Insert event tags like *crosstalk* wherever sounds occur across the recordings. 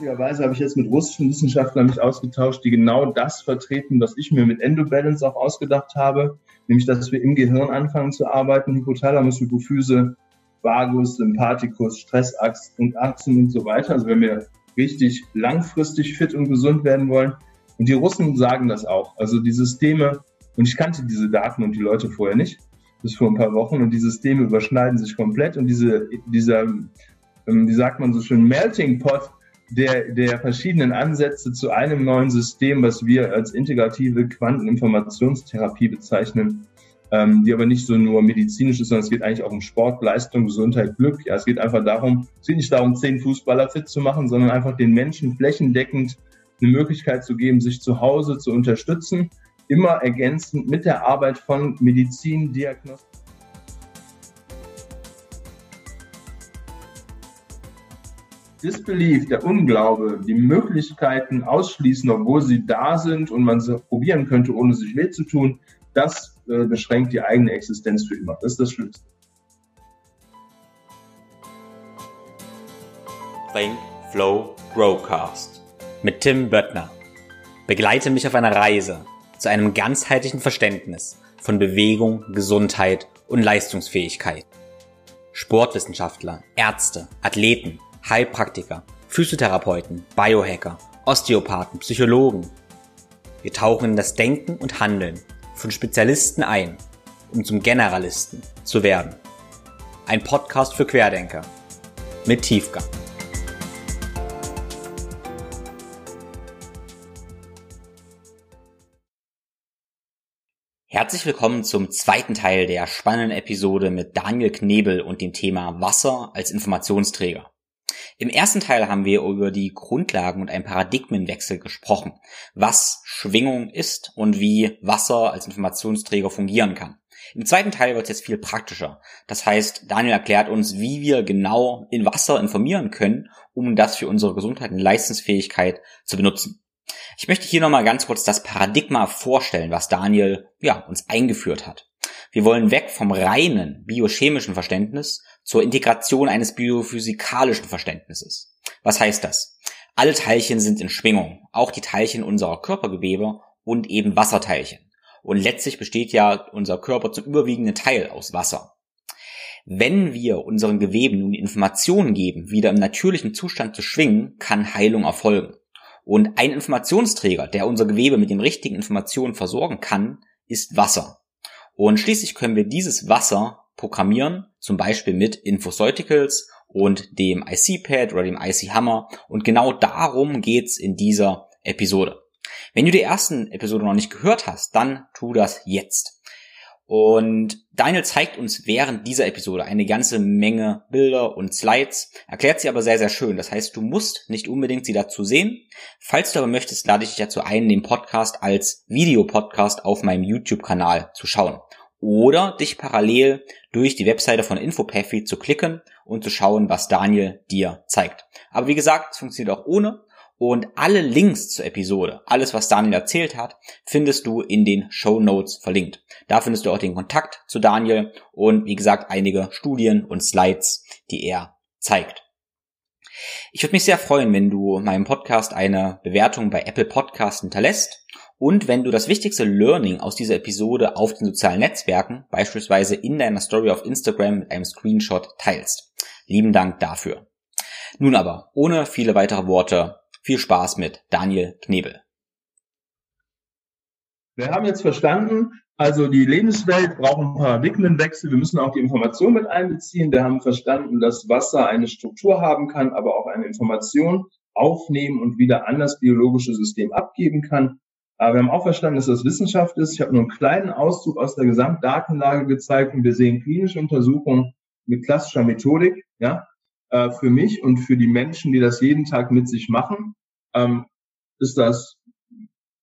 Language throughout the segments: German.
Lustigerweise habe ich jetzt mit russischen Wissenschaftlern mich ausgetauscht, die genau das vertreten, was ich mir mit Endobalance auch ausgedacht habe, nämlich dass wir im Gehirn anfangen zu arbeiten, Hypothalamus, Hypophyse, Vagus, Sympathikus, Stressachsen und Achsen und so weiter. Also wenn wir richtig langfristig fit und gesund werden wollen. Und die Russen sagen das auch. Also die Systeme, und ich kannte diese Daten und die Leute vorher nicht, bis vor ein paar Wochen, und die Systeme überschneiden sich komplett und diese, dieser, ähm, wie sagt man so schön, Melting Pot der, der verschiedenen Ansätze zu einem neuen System, was wir als integrative Quanteninformationstherapie bezeichnen, ähm, die aber nicht so nur medizinisch ist, sondern es geht eigentlich auch um Sport, Leistung, Gesundheit, Glück. Ja, es geht einfach darum, es geht nicht darum, zehn Fußballer fit zu machen, sondern einfach den Menschen flächendeckend eine Möglichkeit zu geben, sich zu Hause zu unterstützen, immer ergänzend mit der Arbeit von Medizin, Diagnostik. Disbelief, der Unglaube, die Möglichkeiten ausschließen, obwohl sie da sind und man sie probieren könnte, ohne sich weh zu tun, das äh, beschränkt die eigene Existenz für immer. Das ist das Schlimmste. Think, Flow, Growcast mit Tim Böttner. Begleite mich auf einer Reise zu einem ganzheitlichen Verständnis von Bewegung, Gesundheit und Leistungsfähigkeit. Sportwissenschaftler, Ärzte, Athleten, Heilpraktiker, Physiotherapeuten, Biohacker, Osteopathen, Psychologen. Wir tauchen in das Denken und Handeln von Spezialisten ein, um zum Generalisten zu werden. Ein Podcast für Querdenker mit Tiefgang. Herzlich willkommen zum zweiten Teil der spannenden Episode mit Daniel Knebel und dem Thema Wasser als Informationsträger. Im ersten Teil haben wir über die Grundlagen und einen Paradigmenwechsel gesprochen, was Schwingung ist und wie Wasser als Informationsträger fungieren kann. Im zweiten Teil wird es jetzt viel praktischer. Das heißt, Daniel erklärt uns, wie wir genau in Wasser informieren können, um das für unsere Gesundheit und Leistungsfähigkeit zu benutzen. Ich möchte hier nochmal ganz kurz das Paradigma vorstellen, was Daniel ja, uns eingeführt hat. Wir wollen weg vom reinen biochemischen Verständnis zur Integration eines biophysikalischen Verständnisses. Was heißt das? Alle Teilchen sind in Schwingung, auch die Teilchen unserer Körpergewebe und eben Wasserteilchen. Und letztlich besteht ja unser Körper zum überwiegenden Teil aus Wasser. Wenn wir unseren Geweben nun Informationen geben, wieder im natürlichen Zustand zu schwingen, kann Heilung erfolgen. Und ein Informationsträger, der unser Gewebe mit den richtigen Informationen versorgen kann, ist Wasser. Und schließlich können wir dieses Wasser programmieren, zum Beispiel mit Infoceuticals und dem IC-Pad oder dem IC-Hammer. Und genau darum geht's in dieser Episode. Wenn du die ersten Episode noch nicht gehört hast, dann tu das jetzt. Und Daniel zeigt uns während dieser Episode eine ganze Menge Bilder und Slides, erklärt sie aber sehr, sehr schön. Das heißt, du musst nicht unbedingt sie dazu sehen. Falls du aber möchtest, lade ich dich dazu ein, den Podcast als Videopodcast auf meinem YouTube-Kanal zu schauen oder dich parallel durch die Webseite von Infopathy zu klicken und zu schauen, was Daniel dir zeigt. Aber wie gesagt, es funktioniert auch ohne. Und alle Links zur Episode, alles was Daniel erzählt hat, findest du in den Show Notes verlinkt. Da findest du auch den Kontakt zu Daniel und wie gesagt einige Studien und Slides, die er zeigt. Ich würde mich sehr freuen, wenn du meinem Podcast eine Bewertung bei Apple Podcast hinterlässt und wenn du das wichtigste Learning aus dieser Episode auf den sozialen Netzwerken, beispielsweise in deiner Story auf Instagram mit einem Screenshot teilst. Lieben Dank dafür. Nun aber, ohne viele weitere Worte, viel Spaß mit Daniel Knebel. Wir haben jetzt verstanden, also die Lebenswelt braucht einen Paradigmenwechsel. Wir müssen auch die Information mit einbeziehen. Wir haben verstanden, dass Wasser eine Struktur haben kann, aber auch eine Information aufnehmen und wieder an das biologische System abgeben kann. Aber wir haben auch verstanden, dass das Wissenschaft ist. Ich habe nur einen kleinen Auszug aus der Gesamtdatenlage gezeigt und wir sehen klinische Untersuchungen mit klassischer Methodik, ja, äh, für mich und für die Menschen, die das jeden Tag mit sich machen, ähm, ist das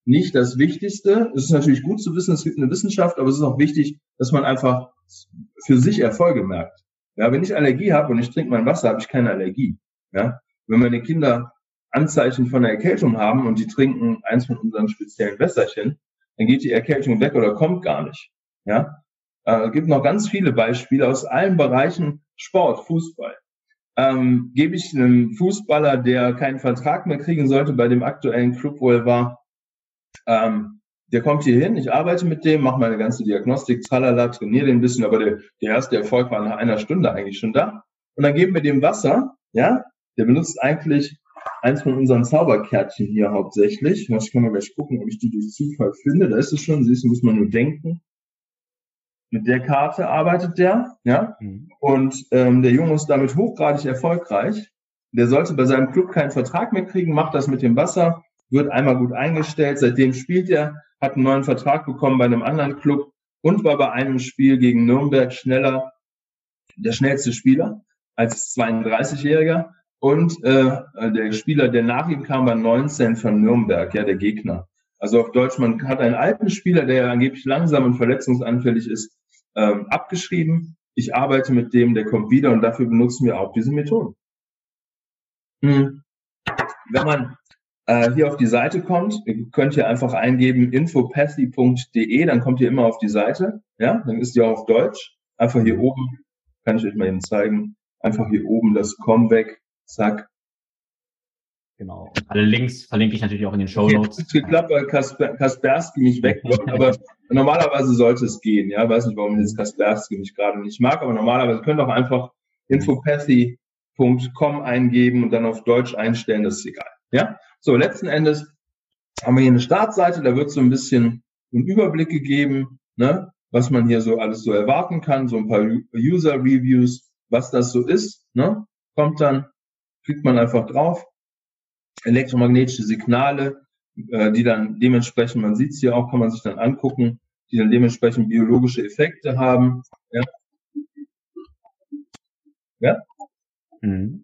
nicht das Wichtigste. Es ist natürlich gut zu wissen, es gibt eine Wissenschaft, aber es ist auch wichtig, dass man einfach für sich Erfolge merkt. Ja, wenn ich Allergie habe und ich trinke mein Wasser, habe ich keine Allergie. Ja, wenn meine Kinder Anzeichen von einer Erkältung haben und die trinken eins von unseren speziellen Wässerchen, dann geht die Erkältung weg oder kommt gar nicht. Ja, äh, gibt noch ganz viele Beispiele aus allen Bereichen Sport, Fußball. ähm, gebe ich einem Fußballer, der keinen Vertrag mehr kriegen sollte bei dem aktuellen Club, wo er war, ähm, der kommt hier hin, ich arbeite mit dem, mache meine ganze Diagnostik, tralala, trainiere den ein bisschen, aber der, der erste Erfolg war nach einer Stunde eigentlich schon da. Und dann geben wir dem Wasser, ja, der benutzt eigentlich eins von unseren Zauberkärtchen hier hauptsächlich. Ich kann mal gleich gucken, ob ich die durch Zufall finde. Da ist es schon, siehst du, muss man nur denken. Mit der Karte arbeitet der, ja. Mhm. Und ähm, der Junge ist damit hochgradig erfolgreich. Der sollte bei seinem Club keinen Vertrag mehr kriegen, macht das mit dem Wasser, wird einmal gut eingestellt. Seitdem spielt er, hat einen neuen Vertrag bekommen bei einem anderen Club und war bei einem Spiel gegen Nürnberg schneller, der schnellste Spieler als 32-Jähriger. Und äh, der Spieler, der nach ihm kam, war 19 von Nürnberg, ja, der Gegner. Also auf Deutsch, man hat einen alten Spieler, der angeblich langsam und verletzungsanfällig ist, ähm, abgeschrieben. Ich arbeite mit dem, der kommt wieder und dafür benutzen wir auch diese Methoden. Hm. Wenn man äh, hier auf die Seite kommt, könnt ihr einfach eingeben infopathy.de, dann kommt ihr immer auf die Seite, ja, dann ist die auch auf Deutsch. Einfach hier oben, kann ich euch mal eben zeigen, einfach hier oben das Com weg, zack, Genau. Und alle Links verlinke ich natürlich auch in den Show Notes. Jetzt geklappt, weil Kasper, Kaspersky mich weg *laughs* aber normalerweise sollte es gehen. Ja, weiß nicht, warum jetzt Kaspersky mich gerade nicht mag, aber normalerweise könnt ihr auch einfach infopathy.com eingeben und dann auf Deutsch einstellen, das ist egal. Ja, so letzten Endes haben wir hier eine Startseite, da wird so ein bisschen ein Überblick gegeben, ne, was man hier so alles so erwarten kann, so ein paar User Reviews, was das so ist, ne, kommt dann, klickt man einfach drauf, elektromagnetische Signale, äh, die dann dementsprechend, man sieht es hier auch, kann man sich dann angucken, die dann dementsprechend biologische Effekte haben. Ja. Ja. Mhm.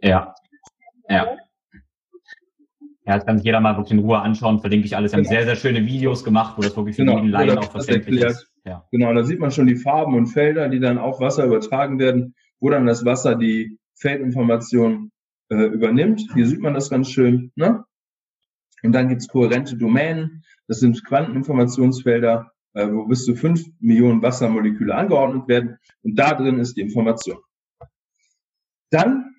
Ja. Ja. Ja, das kann sich jeder mal wirklich in Ruhe anschauen, verlinke ich alles. Wir haben genau. sehr, sehr schöne Videos gemacht, wo das wirklich für genau, jeden Laien auch verständlich ist. Ja. Genau, da sieht man schon die Farben und Felder, die dann auf Wasser übertragen werden, wo dann das Wasser die Feldinformation äh, übernimmt. Hier sieht man das ganz schön. Ne? Und dann gibt's kohärente Domänen. Das sind Quanteninformationsfelder, äh, wo bis zu fünf Millionen Wassermoleküle angeordnet werden. Und da drin ist die Information. Dann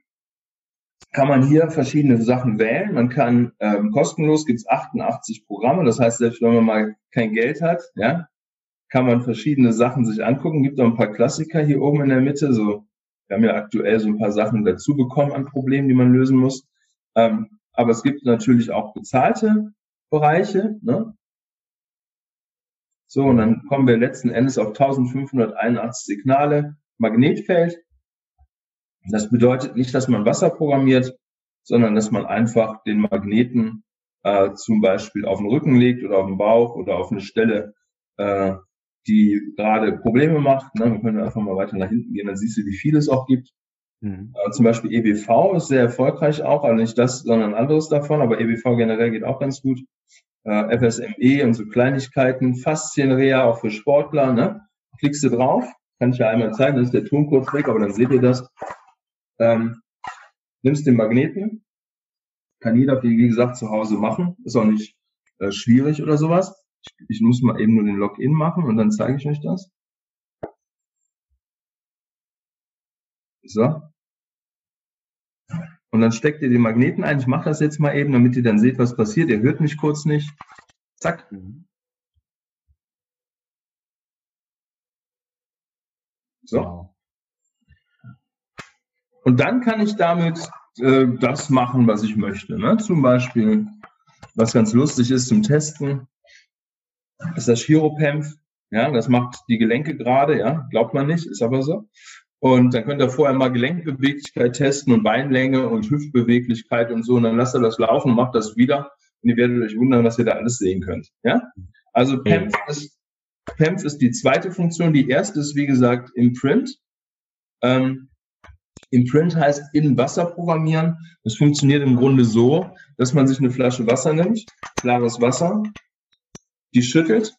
kann man hier verschiedene Sachen wählen. Man kann ähm, kostenlos gibt's 88 Programme. Das heißt, selbst wenn man mal kein Geld hat, ja, kann man verschiedene Sachen sich angucken. Gibt auch ein paar Klassiker hier oben in der Mitte, so wir haben ja aktuell so ein paar Sachen dazu bekommen an Problemen, die man lösen muss. Ähm, aber es gibt natürlich auch bezahlte Bereiche. Ne? So, und dann kommen wir letzten Endes auf 1581 Signale Magnetfeld. Das bedeutet nicht, dass man Wasser programmiert, sondern dass man einfach den Magneten äh, zum Beispiel auf den Rücken legt oder auf den Bauch oder auf eine Stelle, äh, die gerade Probleme macht. Ne? Wir können einfach mal weiter nach hinten gehen, dann siehst du, wie viel es auch gibt. Mhm. Äh, zum Beispiel EBV ist sehr erfolgreich auch, also nicht das, sondern anderes davon, aber EBV generell geht auch ganz gut. Äh, FSME und so Kleinigkeiten, Faszienrea auch für Sportler, ne? Klickst du drauf, kann ich ja einmal zeigen, das ist der Ton kurz weg, aber dann seht ihr das. Ähm, nimmst den Magneten, kann jeder, wie gesagt, zu Hause machen, ist auch nicht äh, schwierig oder sowas. Ich muss mal eben nur den Login machen und dann zeige ich euch das. So. Und dann steckt ihr den Magneten ein. Ich mache das jetzt mal eben, damit ihr dann seht, was passiert. Ihr hört mich kurz nicht. Zack. So. Und dann kann ich damit äh, das machen, was ich möchte. Ne? Zum Beispiel, was ganz lustig ist zum Testen, ist das Chiropemph. Ja, das macht die Gelenke gerade, ja, glaubt man nicht, ist aber so. Und dann könnt ihr vorher mal Gelenkbeweglichkeit testen und Beinlänge und Hüftbeweglichkeit und so. Und dann lasst ihr das laufen und macht das wieder. Und ihr werdet euch wundern, was ihr da alles sehen könnt. Ja? Also PEMF ist, PEMF ist die zweite Funktion. Die erste ist, wie gesagt, Imprint. Ähm, Imprint heißt in Wasser programmieren. Das funktioniert im Grunde so, dass man sich eine Flasche Wasser nimmt, klares Wasser, die schüttelt,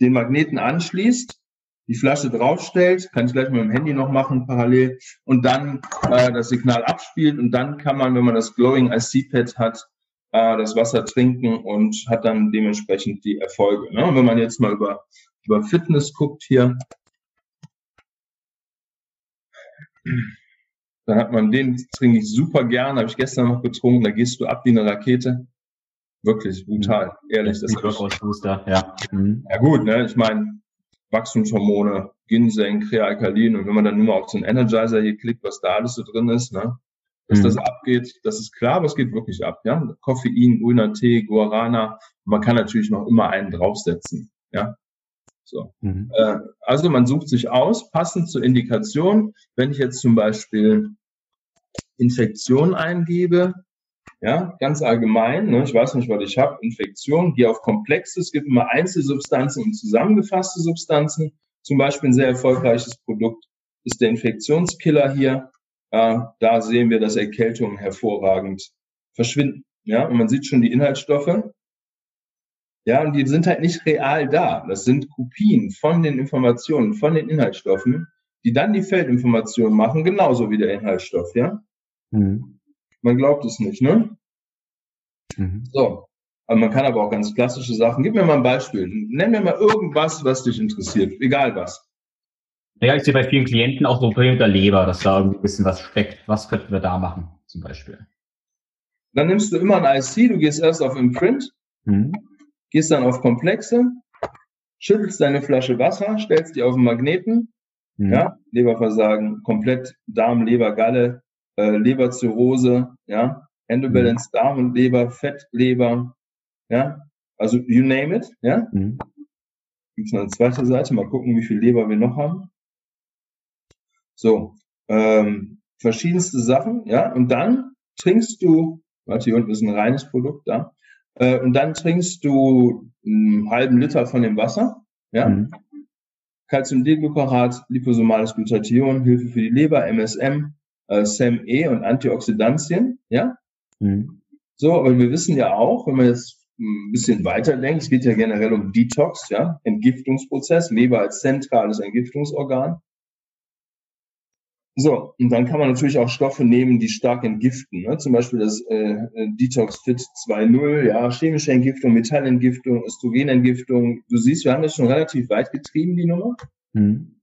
den Magneten anschließt, die Flasche draufstellt, kann ich gleich mit dem Handy noch machen parallel und dann äh, das Signal abspielt und dann kann man, wenn man das Glowing IC Pad hat, äh, das Wasser trinken und hat dann dementsprechend die Erfolge. Ne? Und wenn man jetzt mal über, über Fitness guckt hier, Dann hat man den, trinke ich super gern, habe ich gestern noch getrunken, da gehst du ab wie eine Rakete. Wirklich brutal, mhm. ehrlich. Das ist Booster, ja. Mhm. Ja gut, ne, ich meine, Wachstumshormone, Ginseng, Krealkalin und wenn man dann nur mal auf so einen Energizer hier klickt, was da alles so drin ist, ne, dass mhm. das abgeht, das ist klar, aber es geht wirklich ab, ja. Koffein, grüner Tee, Guarana, man kann natürlich noch immer einen draufsetzen, ja. So. Mhm. Äh, also man sucht sich aus, passend zur Indikation. Wenn ich jetzt zum Beispiel Infektion eingebe, ja, ganz allgemein, ne, ich weiß nicht, was ich habe, Infektion, gehe auf Komplexe, es gibt immer Einzelsubstanzen und zusammengefasste Substanzen. Zum Beispiel ein sehr erfolgreiches Produkt ist der Infektionskiller hier. Äh, da sehen wir, dass Erkältungen hervorragend verschwinden. Ja, und man sieht schon die Inhaltsstoffe. Ja, und die sind halt nicht real da. Das sind Kopien von den Informationen, von den Inhaltsstoffen, die dann die Feldinformationen machen, genauso wie der Inhaltsstoff, ja? Mhm. Man glaubt es nicht, ne? Mhm. So. Aber man kann aber auch ganz klassische Sachen. Gib mir mal ein Beispiel. Nenn mir mal irgendwas, was dich interessiert. Egal was. Ja, ich sehe bei vielen Klienten auch so Problem der Leber, dass da irgendwie ein bisschen was steckt. Was könnten wir da machen, zum Beispiel? Dann nimmst du immer ein IC, du gehst erst auf Imprint, mhm gehst dann auf Komplexe, schüttelst deine Flasche Wasser, stellst die auf den Magneten, mhm. ja, Leberversagen, komplett Darm, Leber, Galle, äh, Leberzirrhose, ja, Endobalance, mhm. Darm und Leber, Fettleber, ja, also you name it, ja. Mhm. Gibt noch eine zweite Seite, mal gucken, wie viel Leber wir noch haben. So, ähm, verschiedenste Sachen, ja, und dann trinkst du, warte, hier unten ist ein reines Produkt da, äh, und dann trinkst du einen halben Liter von dem Wasser. Ja? Mhm. Calciumdeglucarat, liposomales Glutathion, Hilfe für die Leber, MSM, äh, SAM-E und Antioxidantien. Ja? Mhm. So, aber wir wissen ja auch, wenn man jetzt ein bisschen weiter denkt, es geht ja generell um Detox, ja, Entgiftungsprozess, Leber als zentrales Entgiftungsorgan. So, und dann kann man natürlich auch Stoffe nehmen, die stark entgiften. Ne? Zum Beispiel das äh, Detox Fit 2.0, ja, chemische Entgiftung, Metallentgiftung, Östrogenentgiftung. Du siehst, wir haben das schon relativ weit getrieben, die Nummer. Mhm.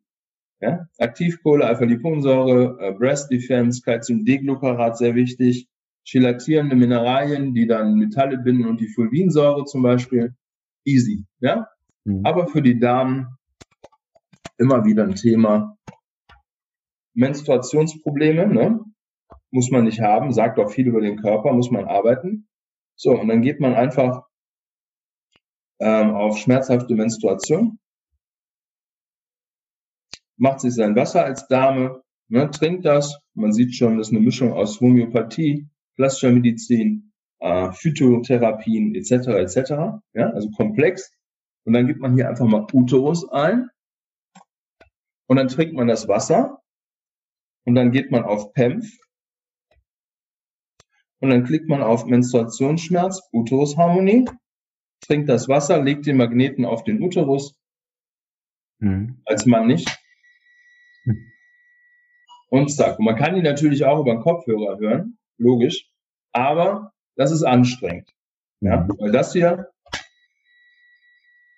Ja? Aktivkohle, Alpha-Liponsäure, äh, Breast Defense, Calcium-Deglucarat, sehr wichtig. Chelatierende Mineralien, die dann Metalle binden und die Fulvinsäure zum Beispiel. Easy, ja. Mhm. Aber für die Damen immer wieder ein Thema Menstruationsprobleme, ne? muss man nicht haben, sagt auch viel über den Körper, muss man arbeiten. So, und dann geht man einfach ähm, auf schmerzhafte Menstruation, macht sich sein Wasser als Dame, ne, trinkt das. Man sieht schon, das ist eine Mischung aus Homöopathie, klassischer Medizin, äh, Phytotherapien etc. etc. Ja, also komplex. Und dann gibt man hier einfach mal Uterus ein und dann trinkt man das Wasser und dann geht man auf PEMF und dann klickt man auf Menstruationsschmerz, Uterusharmonie, trinkt das Wasser, legt den Magneten auf den Uterus, mhm. als Mann nicht. Und zack. Und man kann ihn natürlich auch über den Kopfhörer hören, logisch, aber das ist anstrengend. Ja, mhm. weil das hier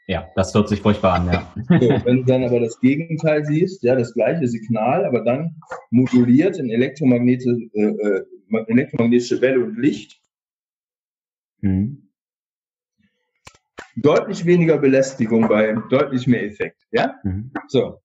ja, das hört sich furchtbar an, ja. So, wenn du dann aber das Gegenteil siehst, ja, das gleiche Signal, aber dann moduliert in Elektromagnete, äh, äh, elektromagnetische Welle und Licht. Mhm. Deutlich weniger Belästigung bei deutlich mehr Effekt, ja? Mhm. So.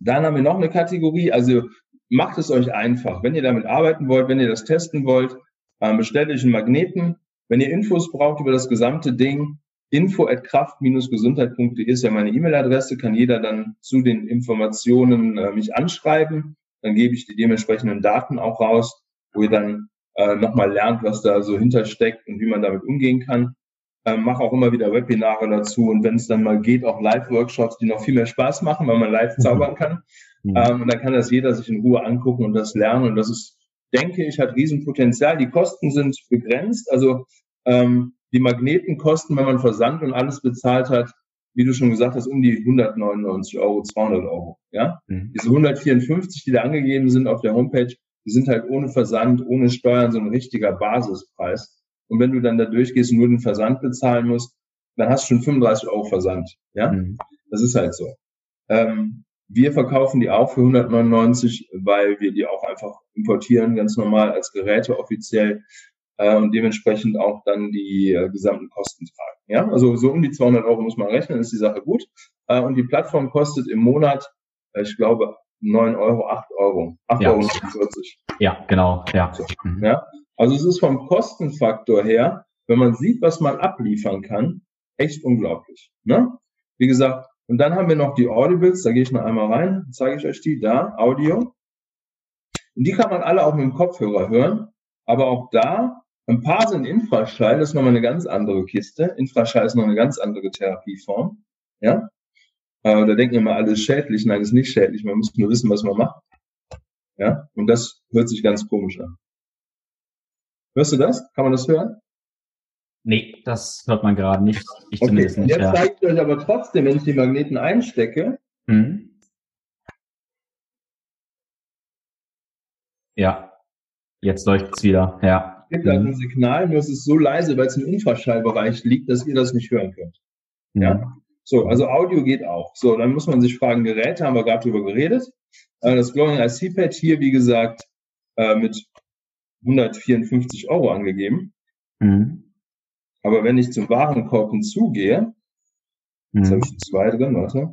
Dann haben wir noch eine Kategorie, also macht es euch einfach. Wenn ihr damit arbeiten wollt, wenn ihr das testen wollt, ähm, bestellt euch einen Magneten. Wenn ihr Infos braucht über das gesamte Ding, info at kraft-gesundheit.de ist ja meine E-Mail-Adresse, kann jeder dann zu den Informationen äh, mich anschreiben. Dann gebe ich die dementsprechenden Daten auch raus, wo ihr dann äh, nochmal lernt, was da so hintersteckt und wie man damit umgehen kann. Ähm, mache auch immer wieder Webinare dazu und wenn es dann mal geht, auch Live-Workshops, die noch viel mehr Spaß machen, weil man live *laughs* zaubern kann. Mhm. Ähm, und dann kann das jeder sich in Ruhe angucken und das lernen. Und das ist, denke ich, hat Riesenpotenzial. Die Kosten sind begrenzt. Also ähm, die Magneten kosten, wenn man Versand und alles bezahlt hat, wie du schon gesagt hast, um die 199 Euro, 200 Euro. Ja, mhm. diese 154, die da angegeben sind auf der Homepage, die sind halt ohne Versand, ohne Steuern so ein richtiger Basispreis. Und wenn du dann da durchgehst und nur den Versand bezahlen musst, dann hast du schon 35 Euro Versand. Ja, mhm. das ist halt so. Ähm, Wir verkaufen die auch für 199, weil wir die auch einfach importieren, ganz normal als Geräte offiziell äh, und dementsprechend auch dann die äh, gesamten Kosten tragen. Ja, also so um die 200 Euro muss man rechnen, ist die Sache gut. Äh, und die Plattform kostet im Monat, äh, ich glaube, 9 Euro, 8 Euro, 8,49 Ja. Euro. Ja, genau, ja. So. Mhm. Ja, also es ist vom Kostenfaktor her, wenn man sieht, was man abliefern kann, echt unglaublich. Ne? Wie gesagt, und dann haben wir noch die Audibles, da gehe ich noch einmal rein, zeige ich euch die, da, Audio. Und die kann man alle auch mit dem Kopfhörer hören, aber auch da, ein paar sind Infraschall, das ist nochmal eine ganz andere Kiste. Infraschall ist noch eine ganz andere Therapieform. Ja, äh, da denken immer alles schädlich, nein, ist nicht schädlich, man muss nur wissen, was man macht. Ja, und das hört sich ganz komisch an. Hörst du das? Kann man das hören? Nee, das hört man gerade nicht. Ich Okay, zumindest nicht. jetzt Ja. zeige ich euch aber trotzdem, wenn ich die Magneten einstecke, Mhm. ja, jetzt leuchtet's wieder. Ja. gibt das Mhm. ein Signal, nur es ist so leise, weil es im Infraschallbereich liegt, dass ihr das nicht hören könnt. Ja. So, also Audio geht auch. So, dann muss man sich fragen, Geräte haben wir gerade drüber geredet. Äh, Das Glowing IC Pad hier, wie gesagt, äh, mit 154 Euro angegeben. Mhm. Aber wenn ich zum Warenkorb hinzugehe, Jetzt habe Mhm. ich zwei drin, warte.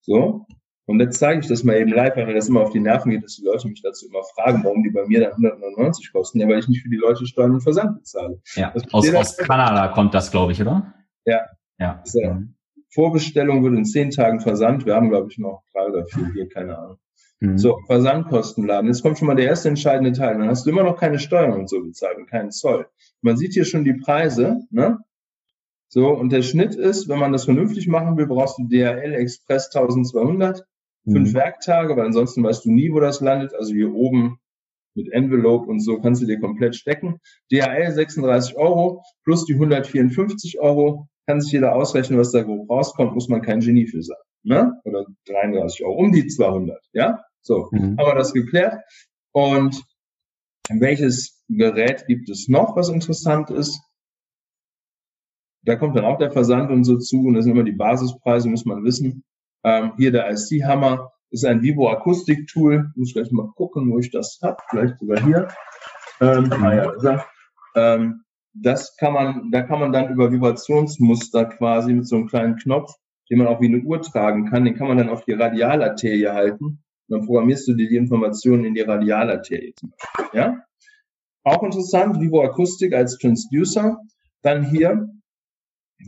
So. Und jetzt zeige ich das mal eben live, weil mir das immer auf die Nerven geht, dass die Leute mich dazu immer fragen, warum die bei mir dann 199 kosten. Ja, weil ich nicht für die Leute Steuern und Versand bezahle. Ja. Aus, aus Kanada kommt das, glaube ich, oder? Ja. Ja. So. Mhm. Vorbestellung wird in zehn Tagen Versand. Wir haben, glaube ich, noch drei oder vier hier, keine Ahnung. Mhm. So, Versandkostenladen. Jetzt kommt schon mal der erste entscheidende Teil. Dann hast du immer noch keine Steuern und so bezahlt und keinen Zoll. Man sieht hier schon die Preise, ne? So, und der Schnitt ist, wenn man das vernünftig machen will, brauchst du DHL Express 1200. fünf Mhm. Werktage, weil ansonsten weißt du nie, wo das landet. Also hier oben mit Envelope und so kannst du dir komplett stecken. DHL 36 Euro plus die 154 Euro. Kann sich jeder ausrechnen, was da grob rauskommt, muss man kein Genie für sein. Ne? Oder 33 Euro, um die 200. Ja, so Mhm. haben wir das geklärt. Und welches Gerät gibt es noch, was interessant ist? Da kommt dann auch der Versand und so zu und das sind immer die Basispreise, muss man wissen. Ähm, hier der IC-Hammer ist ein Vivo-Akustik-Tool. Muss gleich mal gucken, wo ich das hab. Vielleicht sogar hier. Ähm, ah ja, da ähm, das kann man, da kann man dann über Vibrationsmuster quasi mit so einem kleinen Knopf, den man auch wie eine Uhr tragen kann, den kann man dann auf die Radialarterie halten. Und dann programmierst du dir die Informationen in die Radialarterie. Ja? Auch interessant, Vivo Akustik als Transducer. Dann hier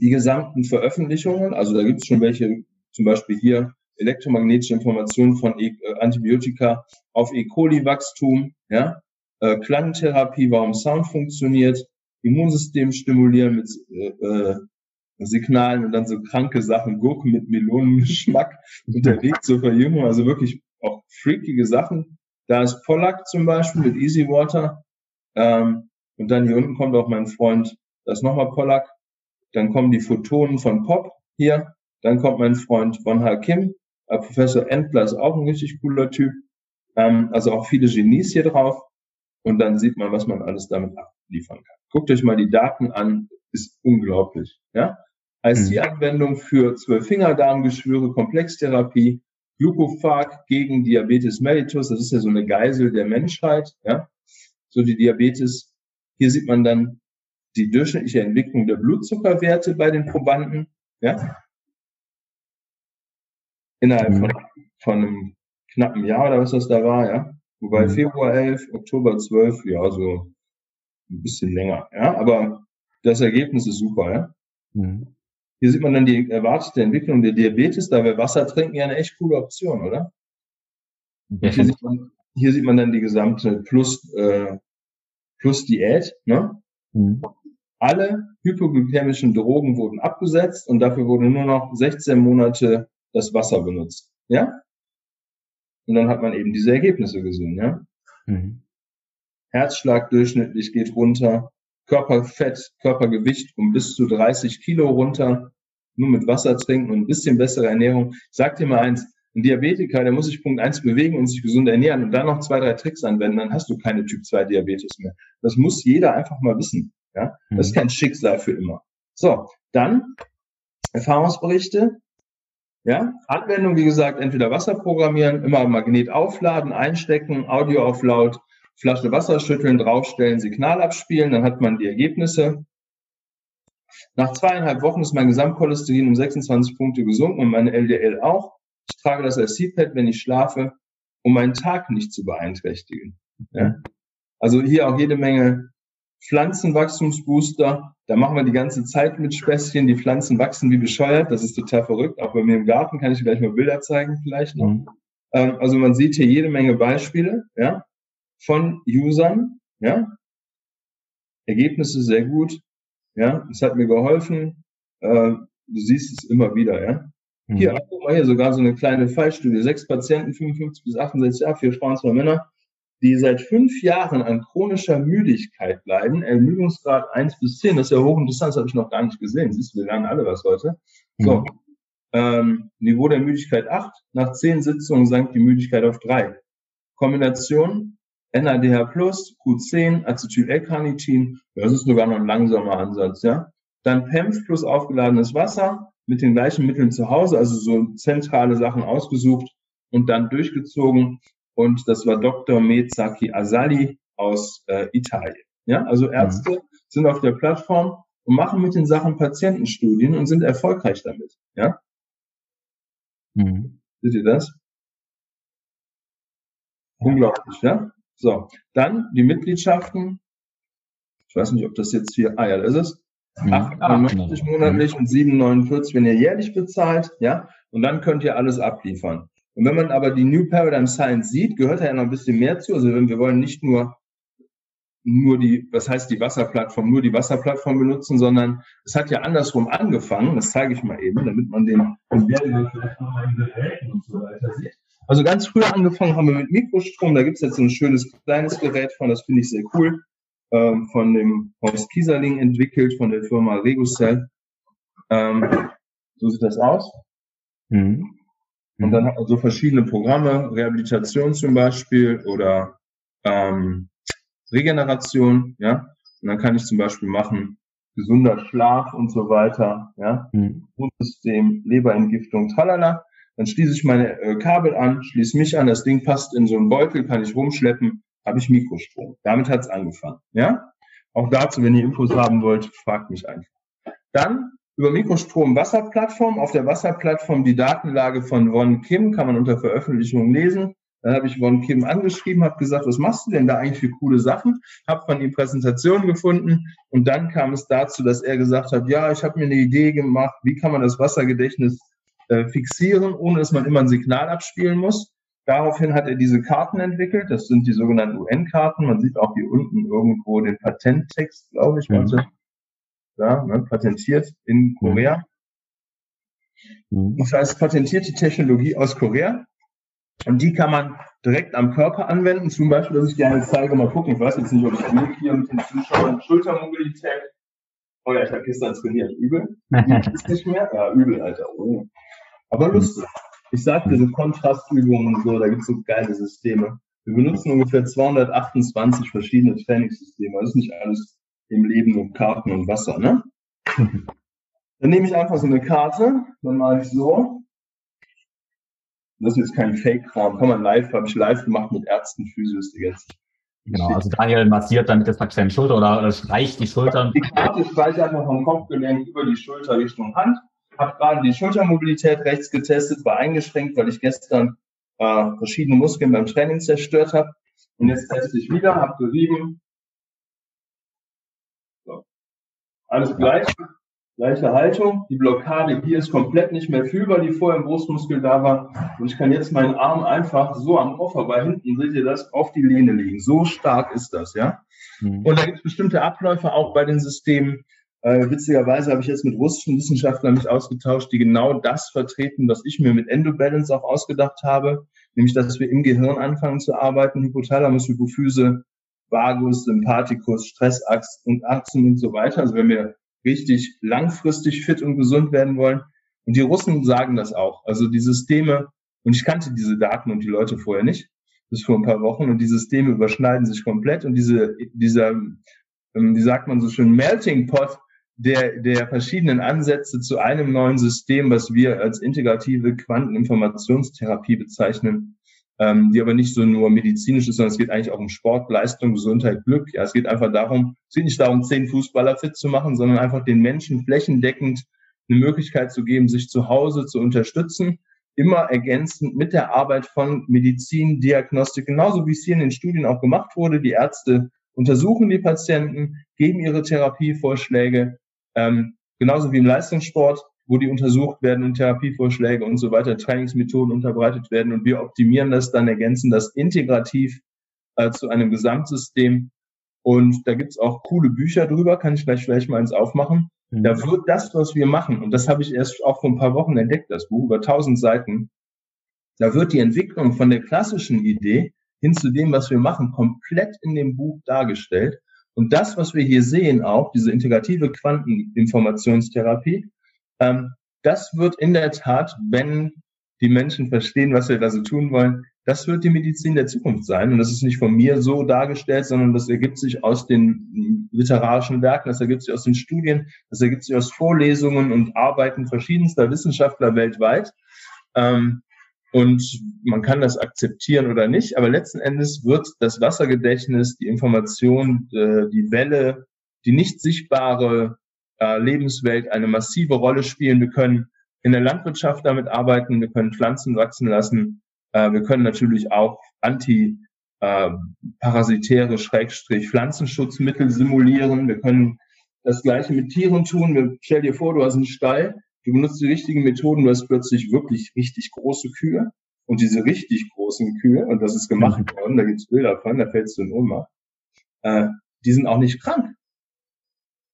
die gesamten Veröffentlichungen, also da gibt es schon welche, zum Beispiel hier elektromagnetische Informationen von e äh, Antibiotika auf E. coli-Wachstum, ja, äh, Klangtherapie, warum Sound funktioniert, Immunsystem stimulieren mit äh, äh, Signalen und dann so kranke Sachen, Gurken mit Melonengeschmack *laughs* Weg zur Verjüngung, also wirklich auch freakige Sachen. Da ist Pollack zum Beispiel mit Easy Water. Ähm, und dann hier unten kommt auch mein Freund, da ist nochmal Pollack. Dann kommen die Photonen von Pop hier. Dann kommt mein Freund Von Ha Kim. Äh, Professor Endler ist auch ein richtig cooler Typ. Ähm, also auch viele Genies hier drauf. Und dann sieht man, was man alles damit abliefern kann. Guckt euch mal die Daten an. Ist unglaublich. Ja? IC-Anwendung für Zwölffingerdarmgeschwüre, Komplextherapie, Glucophag gegen Diabetes mellitus. Das ist ja so eine Geisel der Menschheit. Ja? So die Diabetes. Hier sieht man dann die durchschnittliche Entwicklung der Blutzuckerwerte bei den Probanden, ja, innerhalb von, von einem knappen Jahr oder was das da war, ja, wobei Mhm. Februar 11, Oktober 12, ja, so ein bisschen länger, ja, aber das Ergebnis ist super, ja. Mhm. Hier sieht man dann die erwartete Entwicklung der Diabetes, da wäre Wasser trinken ja eine echt coole Option, oder? Und hier, sieht man, hier sieht man dann die gesamte Plus, äh, Plus Diät, ne? Mhm. alle hypoglykämischen Drogen wurden abgesetzt und dafür wurde nur noch 16 Monate das Wasser benutzt. Ja? Und dann hat man eben diese Ergebnisse gesehen, ja? Mhm. Herzschlag durchschnittlich geht runter, Körperfett, Körpergewicht um bis zu 30 Kilo runter, nur mit Wasser trinken und ein bisschen bessere Ernährung. Ich sag dir mal eins, ein Diabetiker, der muss sich Punkt eins bewegen und sich gesund ernähren und dann noch zwei, drei Tricks anwenden, dann hast du keine Typ 2 Diabetes mehr. Das muss jeder einfach mal wissen. Ja? Das ist Mhm. kein Schicksal für immer. So, dann Erfahrungsberichte. Ja, Anwendung, wie gesagt, entweder Wasser programmieren, immer Magnet aufladen, einstecken, Audio auf laut, Flasche Wasser schütteln, draufstellen, Signal abspielen, dann hat man die Ergebnisse. Nach zweieinhalb Wochen ist mein Gesamtcholesterin um 26 Punkte gesunken und meine LDL auch. Ich trage das als CPAP, wenn ich schlafe, um meinen Tag nicht zu beeinträchtigen. Ja? Also hier auch jede Menge Pflanzenwachstumsbooster. Da machen wir die ganze Zeit mit Späßchen. Die Pflanzen wachsen wie bescheuert. Das ist total verrückt. Auch bei mir im Garten kann ich gleich mal Bilder zeigen vielleicht noch. Mhm. Ähm, also man sieht hier jede Menge Beispiele, ja, von Usern, ja. Ergebnisse sehr gut, ja. Es hat mir geholfen. Äh, du siehst es immer wieder, ja. Mhm. Hier, guck mal hier, sogar so eine kleine Fallstudie. Sechs Patienten, 55 bis 68 Jahre, vier zwei Männer die seit fünf Jahren an chronischer Müdigkeit leiden, Ermüdungsgrad 1 bis 10, das ist ja hochinteressant, das habe ich noch gar nicht gesehen. Siehst du, wir lernen alle was heute. So, mhm. ähm, Niveau der Müdigkeit 8, nach 10 Sitzungen sank die Müdigkeit auf 3. Kombination NADH+, Q10, Acetyl-L-Carnitin, das ist sogar noch ein langsamer Ansatz, ja. Dann PEMF plus aufgeladenes Wasser mit den gleichen Mitteln zu Hause, also so zentrale Sachen ausgesucht und dann durchgezogen und das war Dr. Mezaki Asali aus äh, Italien. Ja, also mhm. Ärzte mhm. sind auf der Plattform und machen mit den Sachen Patientenstudien und sind erfolgreich damit. Ja, mhm. seht ihr das? Unglaublich, ja? So, dann die Mitgliedschaften. Ich weiß nicht, ob das jetzt hier, ah ja, das ist es. 98 mhm. monatlich und 7,49, wenn ihr jährlich bezahlt, ja, und dann könnt ihr alles abliefern. Und wenn man aber die New Paradigm Science sieht, gehört da ja noch ein bisschen mehr zu. Also wir wollen nicht nur nur die, was heißt die Wasserplattform, nur die Wasserplattform benutzen, sondern es hat ja andersrum angefangen. Das zeige ich mal eben, damit man den, den Werdegang vielleicht nochmal in Geräten und so weiter sieht. Also ganz früher angefangen haben wir mit Mikrostrom. Da gibt es jetzt so ein schönes kleines Gerät von, das finde ich sehr cool, ähm, von dem Horst Kieserling entwickelt, von der Firma Regocell. Ähm, so sieht das aus. Mhm. Und dann hat man so verschiedene Programme, Rehabilitation zum Beispiel oder ähm, Regeneration, ja. Und dann kann ich zum Beispiel machen, gesunder Schlaf und so weiter, ja. Mhm. Immunsystem, Leberentgiftung, tralala. Dann schließe ich meine äh, Kabel an, schließe mich an, das Ding passt in so einen Beutel, kann ich rumschleppen, habe ich Mikrostrom. Damit hat's angefangen, ja. Auch dazu, wenn ihr Infos haben wollt, fragt mich einfach. Dann über Mikrostrom Wasserplattform. Auf der Wasserplattform die Datenlage von Von Kim kann man unter Veröffentlichung lesen. Dann habe ich Von Kim angeschrieben, habe gesagt, was machst du denn da eigentlich für coole Sachen? Habe von ihm Präsentationen gefunden und dann kam es dazu, dass er gesagt hat, ja, ich habe mir eine Idee gemacht, wie kann man das Wassergedächtnis äh, fixieren, ohne dass man immer ein Signal abspielen muss. Daraufhin hat er diese Karten entwickelt. Das sind die sogenannten UN-Karten. Man sieht auch hier unten irgendwo den Patenttext, glaube ich. Mhm ja, ne, patentiert in Korea. Mhm. Das heißt, patentierte Technologie aus Korea. Und die kann man direkt am Körper anwenden. Zum Beispiel, dass ich gerne zeige, mal gucken. Ich weiß jetzt nicht, ob ich genug hier mit den Zuschauern Schultermobilität. Oh ja, ich habe gestern trainiert. *laughs* Übel. ist nicht mehr? Ja, übel, Alter. Oh. Aber lustig. Ich sagte, so Kontrastübungen und so, da gibt's so geile Systeme. Wir benutzen ungefähr 228 verschiedene Trainingssysteme. Das ist nicht alles im Leben um Karten und Wasser, ne? *laughs* Dann nehme ich einfach so eine Karte, dann mache ich so. Das ist jetzt kein Fake-Kram, kann man live, habe ich live gemacht mit Ärzten, Physios, die jetzt. Genau, also Daniel massiert dann jetzt praktisch seine Schulter oder, oder streicht die Schultern. Die Karte streiche einfach vom Kopfgelenk über die Schulter Richtung Hand. Habe gerade die Schultermobilität rechts getestet, war eingeschränkt, weil ich gestern äh, verschiedene Muskeln beim Training zerstört habe. Und jetzt teste ich wieder, habe gerieben, Alles gleich, gleiche Haltung. Die Blockade hier ist komplett nicht mehr fühlbar, die vorher im Brustmuskel da war. Und ich kann jetzt meinen Arm einfach so am Koffer bei hinten, seht ihr das, auf die Lehne legen. So stark ist das, ja. Mhm. Und da gibt es bestimmte Abläufe auch bei den Systemen. Äh, witzigerweise habe ich jetzt mit russischen Wissenschaftlern mich ausgetauscht, die genau das vertreten, was ich mir mit Endobalance auch ausgedacht habe, nämlich dass wir im Gehirn anfangen zu arbeiten, Hypothalamus, Hypophyse, Vagus, Sympathikus, Stressachsen und Achsen und so weiter. Also wenn wir richtig langfristig fit und gesund werden wollen. Und die Russen sagen das auch. Also die Systeme, und ich kannte diese Daten und die Leute vorher nicht, bis vor ein paar Wochen, und die Systeme überschneiden sich komplett und diese, dieser, ähm, wie sagt man so schön, Melting Pot, der, der verschiedenen Ansätze zu einem neuen System, was wir als integrative Quanteninformationstherapie bezeichnen, ähm, die aber nicht so nur medizinisch ist, sondern es geht eigentlich auch um Sport, Leistung, Gesundheit, Glück. Ja, es geht einfach darum, es geht nicht darum, zehn Fußballer fit zu machen, sondern einfach den Menschen flächendeckend eine Möglichkeit zu geben, sich zu Hause zu unterstützen, immer ergänzend mit der Arbeit von Medizin, Diagnostik, genauso wie es hier in den Studien auch gemacht wurde. Die Ärzte untersuchen die Patienten, geben ihre Therapievorschläge, ähm, genauso wie im Leistungssport, wo die untersucht werden und Therapievorschläge und so weiter, Trainingsmethoden unterbreitet werden und wir optimieren das dann, ergänzen das integrativ äh, zu einem Gesamtsystem. Und da gibt's auch coole Bücher drüber, kann ich gleich vielleicht mal eins aufmachen. Da mhm. wird das, was wir machen, und das habe ich erst auch vor ein paar Wochen entdeckt, das Buch, über tausend Seiten, da wird die Entwicklung von der klassischen Idee hin zu dem, was wir machen, komplett in dem Buch dargestellt. Und das, was wir hier sehen, auch diese integrative Quanteninformationstherapie, ähm, das wird in der Tat, wenn die Menschen verstehen, was wir da so tun wollen, das wird die Medizin der Zukunft sein. Und das ist nicht von mir so dargestellt, sondern das ergibt sich aus den literarischen Werken, das ergibt sich aus den Studien, das ergibt sich aus Vorlesungen und Arbeiten verschiedenster Wissenschaftler weltweit. Ähm, und man kann das akzeptieren oder nicht, aber letzten Endes wird das Wassergedächtnis, die Information, äh, die Welle, die nicht sichtbare äh, Lebenswelt eine massive Rolle spielen. Wir können in der Landwirtschaft damit arbeiten, wir können Pflanzen wachsen lassen, äh, wir können natürlich auch anti-parasitäre Schrägstrich Pflanzenschutzmittel simulieren. Wir können das Gleiche mit Tieren tun. Stell dir vor, du hast einen Stall, du benutzt die richtigen Methoden, du hast plötzlich wirklich richtig große Kühe. Und diese richtig großen Kühe, und das ist gemacht mhm. worden, da gibt's Bilder von, da fällst du in Ohnmacht, äh, die sind auch nicht krank.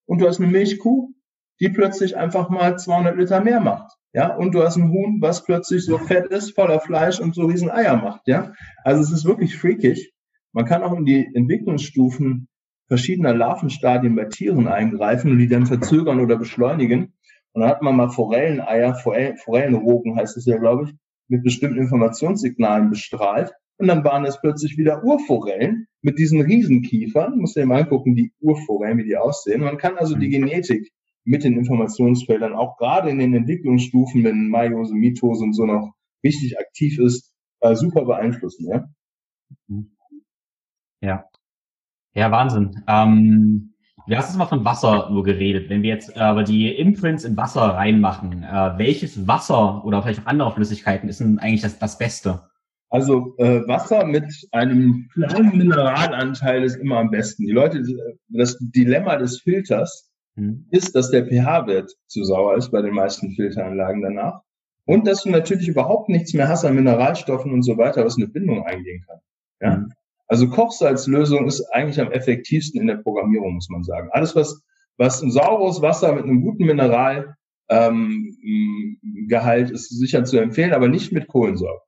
Und du hast eine Milchkuh, die plötzlich einfach mal 200 Liter mehr macht. Ja, und du hast ein Huhn, was plötzlich so fett ist, voller Fleisch und so riesen Eier macht. Ja, also es ist wirklich freakig. Man kann auch in die Entwicklungsstufen verschiedener Larvenstadien bei Tieren eingreifen und die dann verzögern oder beschleunigen. Und dann hat man mal Forelleneier, Forellenrogen heißt es ja, glaube ich, mit bestimmten Informationssignalen bestrahlt. Und dann waren es plötzlich wieder Urforellen mit diesen Riesenkiefern. Muss ja mal angucken, die Urforellen, wie die aussehen. Man kann also die mhm. Genetik mit den Informationsfeldern, auch gerade in den Entwicklungsstufen, wenn Meiose, Mitose und so noch richtig aktiv ist, äh, super beeinflussen. Ja, mhm. ja, ja Wahnsinn. Ähm, du hast jetzt mal von Wasser nur geredet. Wenn wir jetzt äh, aber die Imprints in Wasser reinmachen, äh, welches Wasser oder vielleicht auch andere Flüssigkeiten ist denn eigentlich das, das Beste? Also äh, Wasser mit einem kleinen Mineralanteil ist immer am besten. Die Leute, das Dilemma des Filters mhm. ist, dass der pH-Wert zu sauer ist bei den meisten Filteranlagen danach. Und dass du natürlich überhaupt nichts mehr hast an Mineralstoffen und so weiter, was eine Bindung eingehen kann. Ja? Mhm. Also Kochsalzlösung ist eigentlich am effektivsten in der Programmierung, muss man sagen. Alles, was, was ein saures Wasser mit einem guten Mineralgehalt ähm, ist sicher zu empfehlen, aber nicht mit Kohlensäure.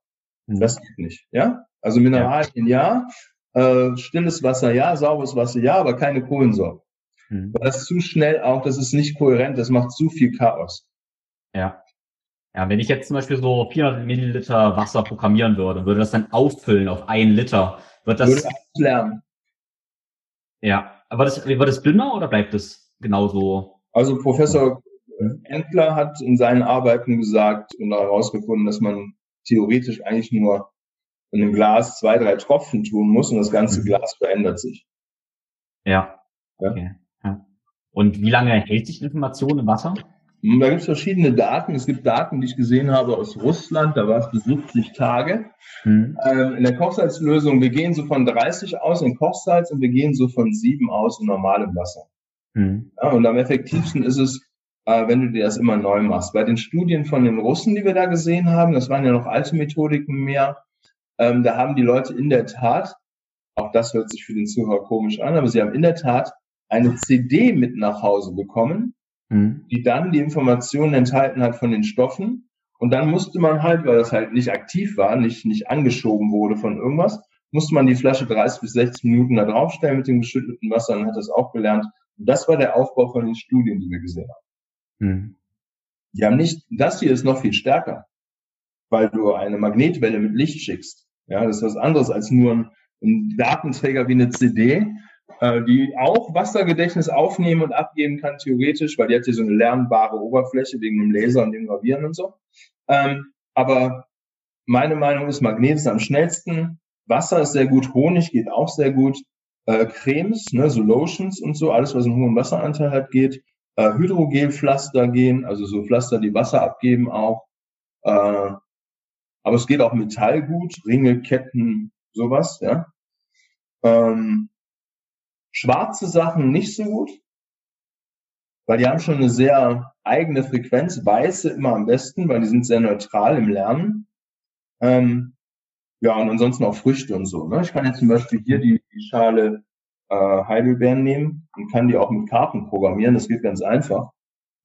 Mhm. Das geht nicht. Ja? Also Mineralien ja, ja äh, stilles Wasser ja, saures Wasser ja, aber keine Kohlensäure. Mhm. Weil das zu schnell auch, das ist nicht kohärent, das macht zu viel Chaos. Ja. Ja, wenn ich jetzt zum Beispiel so 400 Milliliter Wasser programmieren würde, würde das dann auffüllen auf einen Liter, wird das... Lernen. Ja, aber das, wird das dünner oder bleibt es genauso? Also Professor Endler hat in seinen Arbeiten gesagt und herausgefunden, dass man theoretisch eigentlich nur in einem Glas zwei, drei Tropfen tun muss und das ganze mhm. Glas verändert sich. Ja. ja. Okay. Und wie lange hält sich Information im Wasser? Hm, da gibt es verschiedene Daten. Es gibt Daten, die ich gesehen habe aus Russland, da war es bis 70 Tage. Mhm. Ähm, in der Kochsalzlösung, wir gehen so von 30 aus in Kochsalz und wir gehen so von 7 aus in normalem Wasser. Mhm. Ja, und am effektivsten ist es, äh, wenn du dir das immer neu machst. Bei den Studien von den Russen, die wir da gesehen haben, das waren ja noch alte Methodiken mehr, ähm, da haben die Leute in der Tat, auch das hört sich für den Zuhörer komisch an, aber sie haben in der Tat eine CD mit nach Hause bekommen, mhm. die dann die Informationen enthalten hat von den Stoffen. Und dann musste man halt, weil das halt nicht aktiv war, nicht, nicht angeschoben wurde von irgendwas, musste man die Flasche 30 bis 60 Minuten da draufstellen mit dem geschütteten Wasser und hat das auch gelernt. Und das war der Aufbau von den Studien, die wir gesehen haben. Mhm. Die haben nicht, das hier ist noch viel stärker, weil du eine Magnetwelle mit Licht schickst. Ja, das ist was anderes als nur ein, ein Datenträger wie eine CD, äh, die auch Wassergedächtnis aufnehmen und abgeben kann, theoretisch, weil die hat hier so eine lernbare Oberfläche wegen dem Laser und dem Gravieren und so. Ähm, aber meine Meinung ist, Magnet ist am schnellsten. Wasser ist sehr gut, Honig geht auch sehr gut. Äh, Cremes, ne, so Lotions und so, alles, was einen hohen Wasseranteil hat, geht. Äh, Hydrogelpflaster gehen, also so Pflaster, die Wasser abgeben auch. Aber es geht auch Metall gut, Ringe, Ketten, sowas, ja. Ähm, schwarze Sachen nicht so gut, weil die haben schon eine sehr eigene Frequenz. Weiße immer am besten, weil die sind sehr neutral im Lernen. Ähm, ja, und ansonsten auch Früchte und so. Ne? Ich kann jetzt zum Beispiel hier die, die Schale äh, Heidelbeeren nehmen und kann die auch mit Karten programmieren. Das geht ganz einfach.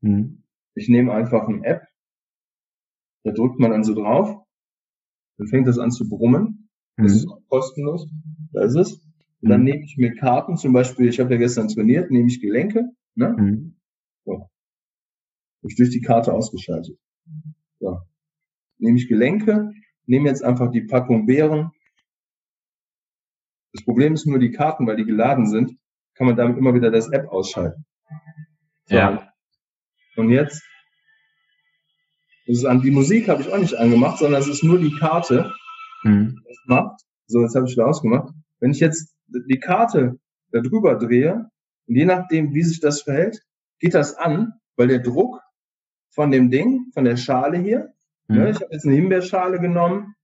Mhm. Ich nehme einfach eine App, da drückt man dann so drauf, dann fängt das an zu brummen. Das mhm. ist auch kostenlos. Da ist es. Und dann mhm. nehme ich mir Karten, zum Beispiel, ich habe ja gestern trainiert, nehme ich Gelenke. Ne? Mhm. So. Habe ich durch die Karte ausgeschaltet. So. Nehme ich Gelenke, nehme jetzt einfach die Packung Beeren. Das Problem ist nur die Karten, weil die geladen sind, kann man damit immer wieder das App ausschalten. So. Ja. Und jetzt, das ist an, die Musik habe ich auch nicht angemacht, sondern es ist nur die Karte. Mhm. Das macht. So, jetzt habe ich wieder ausgemacht. Wenn ich jetzt die Karte da drüber drehe, und je nachdem, wie sich das verhält, geht das an, weil der Druck von dem Ding, von der Schale hier, Mhm. Ne, ich habe jetzt eine Himbeerschale genommen,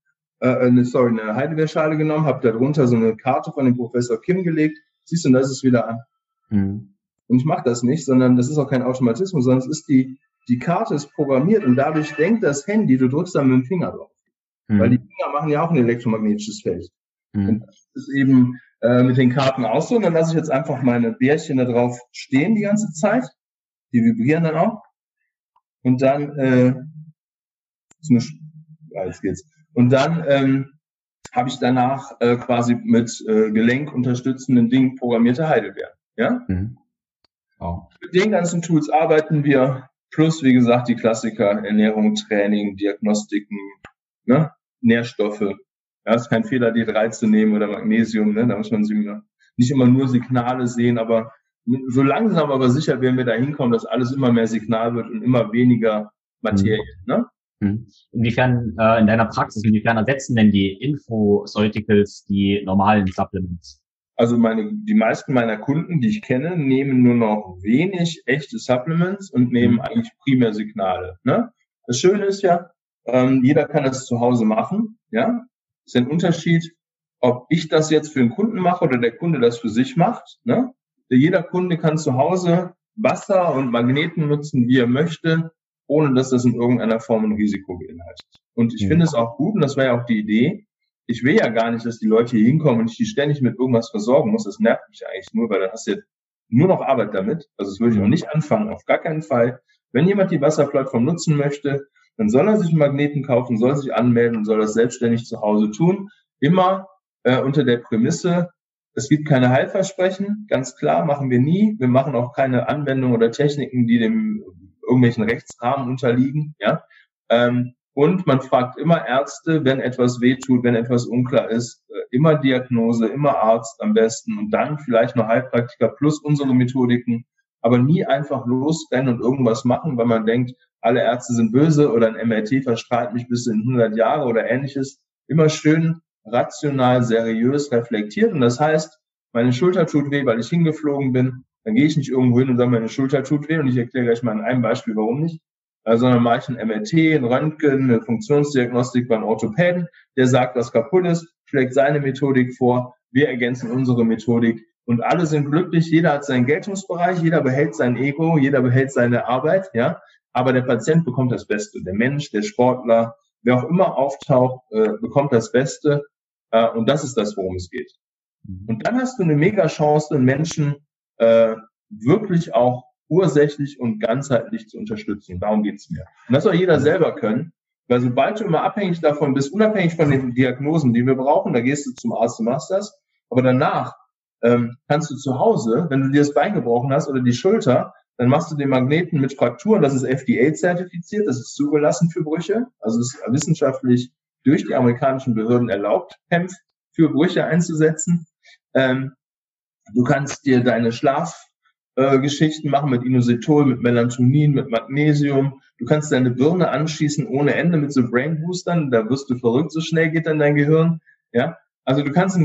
äh, eine, sorry, eine Heidelbeerschale genommen, habe darunter so eine Karte von dem Professor Kim gelegt. Siehst du, und da ist es wieder an. Mhm. Und ich mache das nicht, sondern das ist auch kein Automatismus, sondern es ist die, die Karte ist programmiert und dadurch denkt das Handy, du drückst dann mit dem Finger drauf. Mhm. Weil die Finger machen ja auch ein elektromagnetisches Feld. Mhm. Und das ist eben äh, mit den Karten auch so. Und dann lasse ich jetzt einfach meine Bärchen da drauf stehen die ganze Zeit. Die vibrieren dann auch. Und dann äh, so eine, ja, jetzt geht's. Und dann ähm, habe ich danach äh, quasi mit äh, gelenkunterstützenden Dingen programmierte Heidelbeeren. Ja? Mhm. Oh. Mit den ganzen Tools arbeiten wir, plus wie gesagt die Klassiker, Ernährung, Training, Diagnostiken, ne? Nährstoffe. Ja, ist kein Fehler, D3 zu nehmen oder Magnesium, ne? da muss man nicht immer nur Signale sehen, aber so langsam aber sicher werden wir da hinkommen, dass alles immer mehr Signal wird und immer weniger Materie. Mhm. Ne? Hm. Inwiefern äh, in deiner Praxis, inwiefern ersetzen denn die Infoceuticals die normalen Supplements? Also meine, die meisten meiner Kunden, die ich kenne, nehmen nur noch wenig echte Supplements und nehmen mhm. eigentlich primär Signale. Ne? Das Schöne ist ja, ähm, jeder kann das zu Hause machen. Ja, ist ein Unterschied, ob ich das jetzt für einen Kunden mache oder der Kunde das für sich macht. Ne? Jeder Kunde kann zu Hause Wasser und Magneten nutzen, wie er möchte ohne dass das in irgendeiner Form ein Risiko beinhaltet. Und ich mhm. finde es auch gut, und das war ja auch die Idee, ich will ja gar nicht, dass die Leute hier hinkommen und ich die ständig mit irgendwas versorgen muss. Das nervt mich eigentlich nur, weil dann hast du nur noch Arbeit damit. Also das würde ich auch mhm. nicht anfangen, auf gar keinen Fall. Wenn jemand die Wasserplattform nutzen möchte, dann soll er sich einen Magneten kaufen, soll sich anmelden soll das selbstständig zu Hause tun. Immer äh, unter der Prämisse, es gibt keine Heilversprechen, ganz klar, machen wir nie. Wir machen auch keine Anwendungen oder Techniken, die dem irgendwelchen Rechtsrahmen unterliegen, ja. Ähm, und man fragt immer Ärzte, wenn etwas wehtut, wenn etwas unklar ist, äh, immer Diagnose, immer Arzt am besten und dann vielleicht noch Heilpraktiker plus unsere Methodiken, aber nie einfach losrennen und irgendwas machen, weil man denkt, alle Ärzte sind böse oder ein MRT verstrahlt mich bis in 100 Jahre oder ähnliches. Immer schön rational, seriös reflektiert und das heißt, meine Schulter tut weh, weil ich hingeflogen bin, dann gehe ich nicht irgendwo hin und sage, meine Schulter tut weh und ich erkläre gleich mal in einem Beispiel, warum nicht, äh, sondern mache ich ein MRT, ein Röntgen, eine Funktionsdiagnostik beim Orthopäden, der sagt, was kaputt ist, schlägt seine Methodik vor, wir ergänzen unsere Methodik. Und alle sind glücklich, jeder hat seinen Geltungsbereich, jeder behält sein Ego, jeder behält seine Arbeit, ja, aber der Patient bekommt das Beste, der Mensch, der Sportler, wer auch immer auftaucht, äh, bekommt das Beste äh, und das ist das, worum es geht. Mhm. Und dann hast du eine mega Chance, Menschen äh, wirklich auch ursächlich und ganzheitlich zu unterstützen. Darum geht's mir. Und das soll jeder selber können, weil sobald du immer abhängig davon bist, unabhängig von den Diagnosen, die wir brauchen, da gehst du zum Arzt, du machst das, aber danach ähm, kannst du zu Hause, wenn du dir das Bein gebrochen hast oder die Schulter, dann machst du den Magneten mit Frakturen, das ist FDA-zertifiziert, das ist zugelassen für Brüche, also ist wissenschaftlich durch die amerikanischen Behörden erlaubt, HEMF für Brüche einzusetzen. Ähm, Du kannst dir deine Schlafgeschichten äh, machen mit Inositol, mit Melatonin, mit Magnesium. Du kannst deine Birne anschießen ohne Ende mit so Brain Boostern. Da wirst du verrückt, so schnell geht dann dein Gehirn. Ja, also du kannst,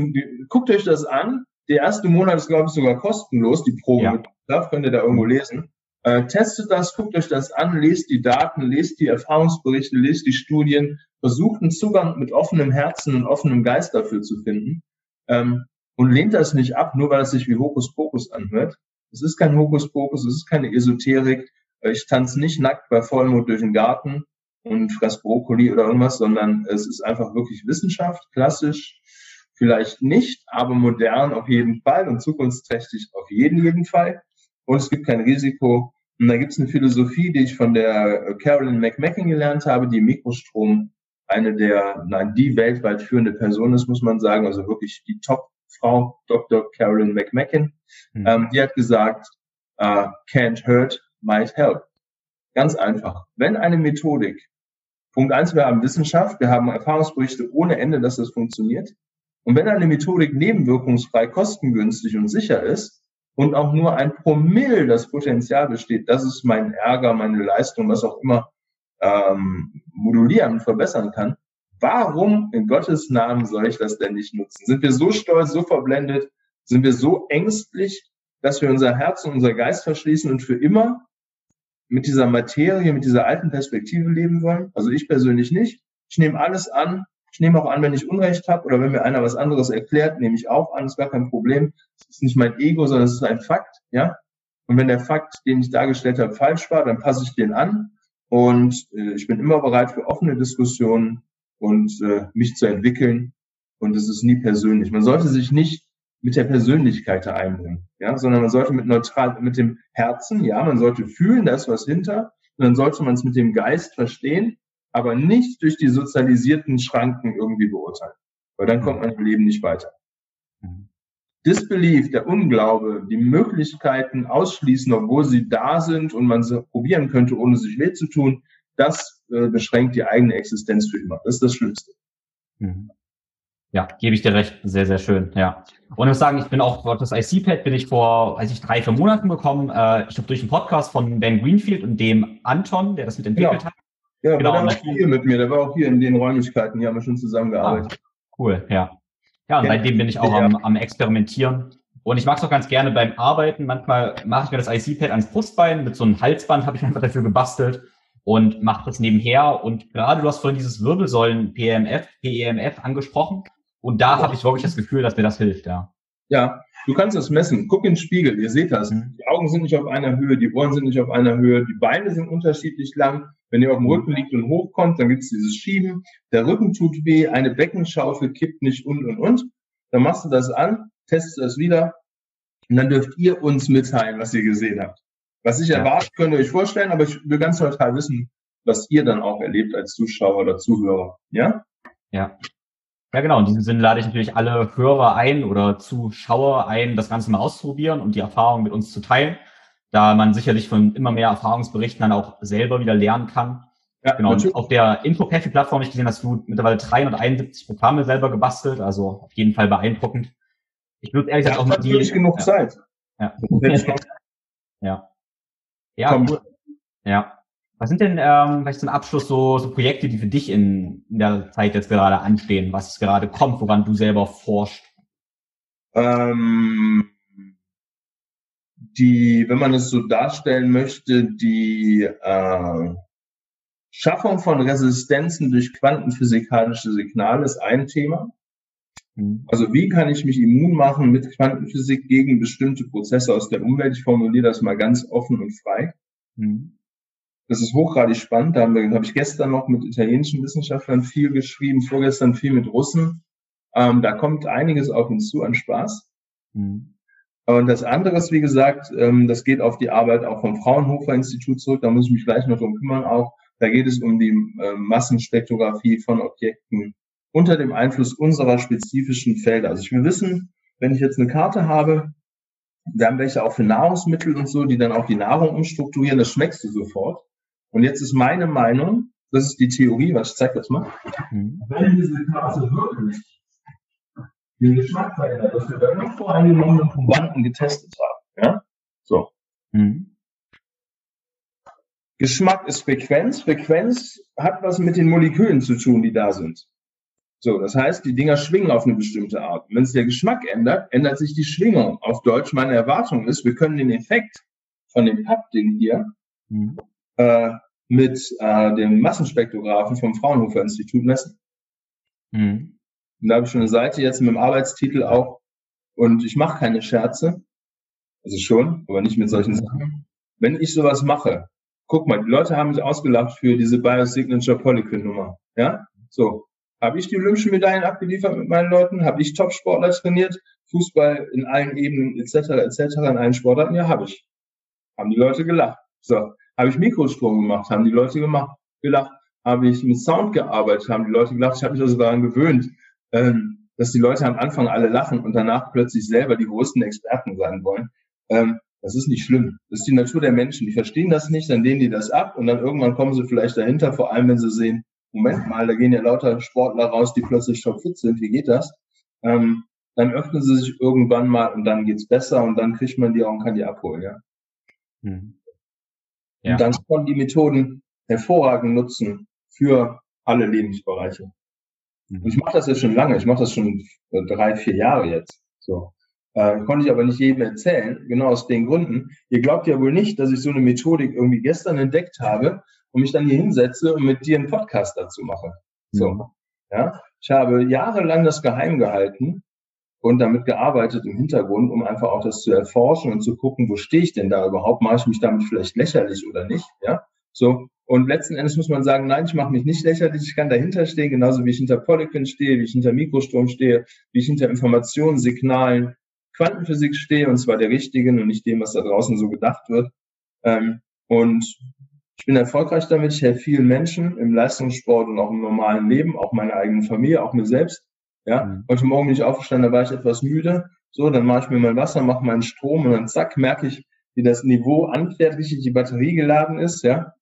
guckt euch das an. Der erste Monat ist, glaube ich, sogar kostenlos. Die Probe ja. Könnt ihr da irgendwo lesen. Äh, testet das, guckt euch das an, lest die Daten, lest die Erfahrungsberichte, lest die Studien, versucht einen Zugang mit offenem Herzen und offenem Geist dafür zu finden. Ähm, und lehnt das nicht ab, nur weil es sich wie Hokuspokus anhört. Es ist kein Hokuspokus, es ist keine Esoterik. Ich tanze nicht nackt bei Vollmond durch den Garten und fress Brokkoli oder irgendwas, sondern es ist einfach wirklich Wissenschaft, klassisch, vielleicht nicht, aber modern auf jeden Fall und zukunftsträchtig auf jeden, jeden Fall. Und es gibt kein Risiko. Und da gibt es eine Philosophie, die ich von der Carolyn McMacken gelernt habe, die Mikrostrom eine der, nein, die weltweit führende Person ist, muss man sagen, also wirklich die Top-Frau, Dr. Carolyn McMacken. Mhm. Ähm, die hat gesagt, uh, can't hurt, might help. Ganz einfach. Wenn eine Methodik, Punkt eins, wir haben Wissenschaft, wir haben Erfahrungsberichte ohne Ende, dass das funktioniert. Und wenn eine Methodik nebenwirkungsfrei, kostengünstig und sicher ist und auch nur ein Promille das Potenzial besteht, das ist mein Ärger, meine Leistung, was auch immer, ähm, modulieren und verbessern kann, warum in Gottes Namen soll ich das denn nicht nutzen? Sind wir so stolz, so verblendet, sind wir so ängstlich, dass wir unser Herz und unser Geist verschließen und für immer mit dieser Materie, mit dieser alten Perspektive leben wollen? Also ich persönlich nicht. Ich nehme alles an. Ich nehme auch an, wenn ich Unrecht habe oder wenn mir einer was anderes erklärt, nehme ich auch an. Ist gar kein Problem. Das ist nicht mein Ego, sondern es ist ein Fakt, ja. Und wenn der Fakt, den ich dargestellt habe, falsch war, dann passe ich den an und äh, ich bin immer bereit für offene Diskussionen und äh, mich zu entwickeln. Und es ist nie persönlich. Man sollte sich nicht mit der Persönlichkeit da einbringen, ja, sondern man sollte mit neutral, mit dem Herzen, ja, man sollte fühlen, da ist was hinter, und dann sollte man es mit dem Geist verstehen, aber nicht durch die sozialisierten Schranken irgendwie beurteilen, weil dann kommt man im Leben nicht weiter. Mhm. Disbelief, der Unglaube, die Möglichkeiten ausschließen, obwohl sie da sind und man sie probieren könnte, ohne sich weh zu tun, das äh, beschränkt die eigene Existenz für immer. Das ist das Schlimmste. Mhm. Ja, gebe ich dir recht. Sehr, sehr schön. Ja. Und ich muss sagen, ich bin auch, das IC-Pad bin ich vor, weiß ich, drei, vier Monaten bekommen. Äh, ich habe durch einen Podcast von Ben Greenfield und dem Anton, der das mitentwickelt genau. hat. Ja, genau. der war auch hier mit mir, der war auch hier in den Räumlichkeiten, hier haben wir schon zusammengearbeitet. Ah, cool, ja. Ja, und ja. seitdem bin ich auch ja. am, am Experimentieren. Und ich mag es auch ganz gerne beim Arbeiten. Manchmal mache ich mir das IC-Pad ans Brustbein. Mit so einem Halsband habe ich *laughs* einfach dafür gebastelt und mache das nebenher. Und gerade du hast vorhin dieses Wirbelsäulen PEMF, PEMF angesprochen. Und da habe ich wirklich das Gefühl, dass mir das hilft, ja. Ja, du kannst das messen. Guck in den Spiegel, ihr seht das. Mhm. Die Augen sind nicht auf einer Höhe, die Ohren sind nicht auf einer Höhe, die Beine sind unterschiedlich lang. Wenn ihr auf dem Rücken liegt und hochkommt, dann gibt es dieses Schieben. Der Rücken tut weh, eine Beckenschaufel kippt nicht und und und. Dann machst du das an, testest das wieder und dann dürft ihr uns mitteilen, was ihr gesehen habt. Was ich erwarte, könnt ihr euch vorstellen, aber ich will ganz total wissen, was ihr dann auch erlebt als Zuschauer oder Zuhörer. Ja? Ja. Ja, genau. In diesem Sinne lade ich natürlich alle Hörer ein oder Zuschauer ein, das Ganze mal auszuprobieren und die Erfahrung mit uns zu teilen da man sicherlich von immer mehr Erfahrungsberichten dann auch selber wieder lernen kann. Ja, genau. Und auf der Info-Plattform ich gesehen, dass du mittlerweile 371 Programme selber gebastelt, also auf jeden Fall beeindruckend. Ich würde ehrlich gesagt auch mal die. Nicht genug ja. Zeit. Ja. *laughs* ja. Ja, cool. Ja. Was sind denn ähm, vielleicht zum Abschluss so, so Projekte, die für dich in, in der Zeit jetzt gerade anstehen, was gerade kommt, woran du selber forschst? Ähm, die, wenn man es so darstellen möchte, die äh, Schaffung von Resistenzen durch quantenphysikalische Signale ist ein Thema. Mhm. Also wie kann ich mich immun machen mit Quantenphysik gegen bestimmte Prozesse aus der Umwelt? Ich formuliere das mal ganz offen und frei. Mhm. Das ist hochgradig spannend. Da habe hab ich gestern noch mit italienischen Wissenschaftlern viel geschrieben, vorgestern viel mit Russen. Ähm, da kommt einiges auf uns zu an Spaß. Mhm. Und das andere ist, wie gesagt, ähm, das geht auf die Arbeit auch vom Fraunhofer Institut zurück. Da muss ich mich gleich noch drum kümmern auch. Da geht es um die ähm, Massenspektrographie von Objekten unter dem Einfluss unserer spezifischen Felder. Also ich will wissen, wenn ich jetzt eine Karte habe, wir haben welche auch für Nahrungsmittel und so, die dann auch die Nahrung umstrukturieren, das schmeckst du sofort. Und jetzt ist meine Meinung, das ist die Theorie, was ich zeig das mal. Mhm. Wenn diese Karte wirklich den Geschmack verändert, was wir bei unvoreingenommenen Probanden getestet haben. Ja? So. Mhm. Geschmack ist Frequenz. Frequenz hat was mit den Molekülen zu tun, die da sind. So, das heißt, die Dinger schwingen auf eine bestimmte Art. Und wenn sich der Geschmack ändert, ändert sich die Schwingung. Auf Deutsch, meine Erwartung ist, wir können den Effekt von dem Pappding hier mhm. Äh, mit äh, dem Massenspektrographen vom Fraunhofer Institut messen. Mhm. Und da habe ich schon eine Seite jetzt mit dem Arbeitstitel auch. Und ich mache keine Scherze. Also schon, aber nicht mit solchen Sachen. Wenn ich sowas mache, guck mal, die Leute haben mich ausgelacht für diese Biosignature Polyquin Nummer. Ja? So. Habe ich die Olympischen Medaillen abgeliefert mit meinen Leuten? Habe ich Top-Sportler trainiert? Fußball in allen Ebenen etc. etc. in allen Sportarten? Ja, habe ich. Haben die Leute gelacht. So. Habe ich Mikrostrom gemacht? Haben die Leute gemacht, gelacht. Habe ich mit Sound gearbeitet? Haben die Leute gelacht. Ich habe mich also daran gewöhnt, ähm, dass die Leute am Anfang alle lachen und danach plötzlich selber die größten Experten sein wollen. Ähm, das ist nicht schlimm. Das ist die Natur der Menschen. Die verstehen das nicht, dann lehnen die das ab und dann irgendwann kommen sie vielleicht dahinter, vor allem wenn sie sehen, Moment mal, da gehen ja lauter Sportler raus, die plötzlich topfit sind. Wie geht das? Ähm, dann öffnen sie sich irgendwann mal und dann geht's besser und dann kriegt man die auch und kann die abholen, ja. Mhm. Ja. Und dann kann man die Methoden hervorragend nutzen für alle Lebensbereiche. Mhm. Und ich mache das jetzt schon lange. Ich mache das schon drei, vier Jahre jetzt. So. Äh, konnte ich aber nicht jedem erzählen, genau aus den Gründen. Ihr glaubt ja wohl nicht, dass ich so eine Methodik irgendwie gestern entdeckt habe und mich dann hier hinsetze und mit dir einen Podcast dazu mache. So. Mhm. Ja. Ich habe jahrelang das geheim gehalten und damit gearbeitet im Hintergrund, um einfach auch das zu erforschen und zu gucken, wo stehe ich denn da überhaupt? Mache ich mich damit vielleicht lächerlich oder nicht? Ja. So. Und letzten Endes muss man sagen, nein, ich mache mich nicht lächerlich, ich kann dahinter stehen, genauso wie ich hinter Polyquin stehe, wie ich hinter Mikrostrom stehe, wie ich hinter Informationen, Signalen, Quantenphysik stehe, und zwar der richtigen und nicht dem, was da draußen so gedacht wird. Ähm, und ich bin erfolgreich damit, ich helfe vielen Menschen im Leistungssport und auch im normalen Leben, auch meiner eigenen Familie, auch mir selbst. Ja, mhm. heute Morgen bin ich aufgestanden, da war ich etwas müde. So, dann mache ich mir mein Wasser, mache meinen Strom und dann zack, merke ich, wie das Niveau anfährt, richtig die Batterie geladen ist, ja.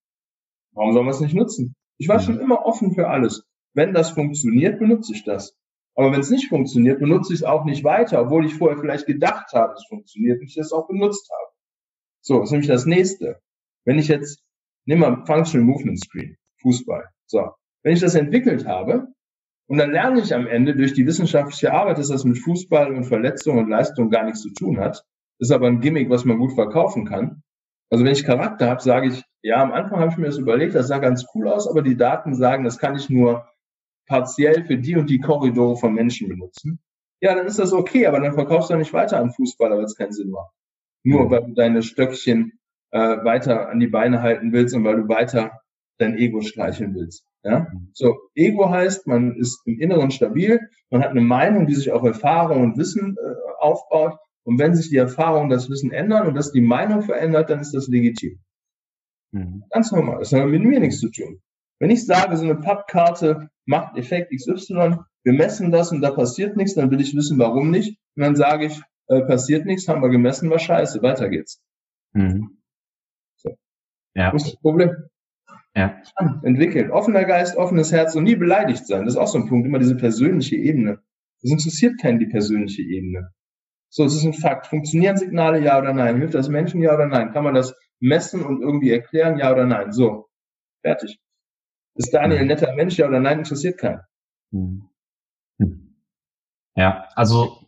Warum soll man es nicht nutzen? Ich war mhm. schon immer offen für alles. Wenn das funktioniert, benutze ich das. Aber wenn es nicht funktioniert, benutze ich es auch nicht weiter, obwohl ich vorher vielleicht gedacht habe, es funktioniert und ich das auch benutzt habe. So, das ist nämlich das nächste. Wenn ich jetzt, nimm mal Functional Movement Screen, Fußball. So, wenn ich das entwickelt habe und dann lerne ich am Ende durch die wissenschaftliche Arbeit, dass das mit Fußball und Verletzung und Leistung gar nichts zu tun hat, ist aber ein Gimmick, was man gut verkaufen kann. Also wenn ich Charakter habe, sage ich, ja, am Anfang habe ich mir das überlegt, das sah ganz cool aus, aber die Daten sagen, das kann ich nur partiell für die und die Korridore von Menschen benutzen, ja, dann ist das okay, aber dann verkaufst du nicht weiter an Fußballer, weil es keinen Sinn macht. Nur weil du deine Stöckchen äh, weiter an die Beine halten willst und weil du weiter dein Ego streicheln willst. Ja? So, Ego heißt, man ist im Inneren stabil, man hat eine Meinung, die sich auf Erfahrung und Wissen äh, aufbaut. Und wenn sich die Erfahrung und das Wissen ändern und das die Meinung verändert, dann ist das legitim. Mhm. Ganz normal. Das hat mit mir nichts zu tun. Wenn ich sage, so eine Pappkarte macht Effekt XY, wir messen das und da passiert nichts, dann will ich wissen, warum nicht. Und dann sage ich, äh, passiert nichts, haben wir gemessen, war scheiße, weiter geht's. Mhm. So. Ja. Was ist das Problem? Ja. Entwickeln. Offener Geist, offenes Herz und nie beleidigt sein. Das ist auch so ein Punkt, immer diese persönliche Ebene. Das interessiert keinen die persönliche Ebene. So, es ist ein Fakt. Funktionieren Signale, ja oder nein? Hilft das Menschen, ja oder nein? Kann man das messen und irgendwie erklären, ja oder nein? So, fertig. Ist Daniel ein netter Mensch, ja oder nein, interessiert keinen. Hm. Hm. Ja, also,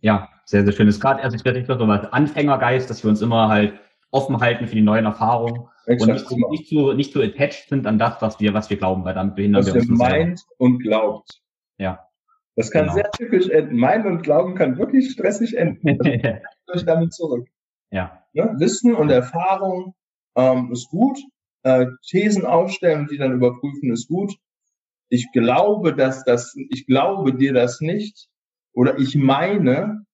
ja, sehr, sehr schön. Es ist gerade erst richtig so als Anfängergeist, dass wir uns immer halt offen halten für die neuen Erfahrungen und nicht, nicht, zu, nicht zu attached sind an das, was wir, was wir glauben, weil dann behindern was wir uns. Was meint und glaubt. Ja. Das kann genau. sehr typisch enden. Meinen und Glauben kann wirklich stressig enden. *laughs* euch damit zurück. Ja. ja. Wissen und Erfahrung ähm, ist gut, äh, Thesen aufstellen und die dann überprüfen, ist gut. Ich glaube, dass das, ich glaube dir das nicht. Oder ich meine,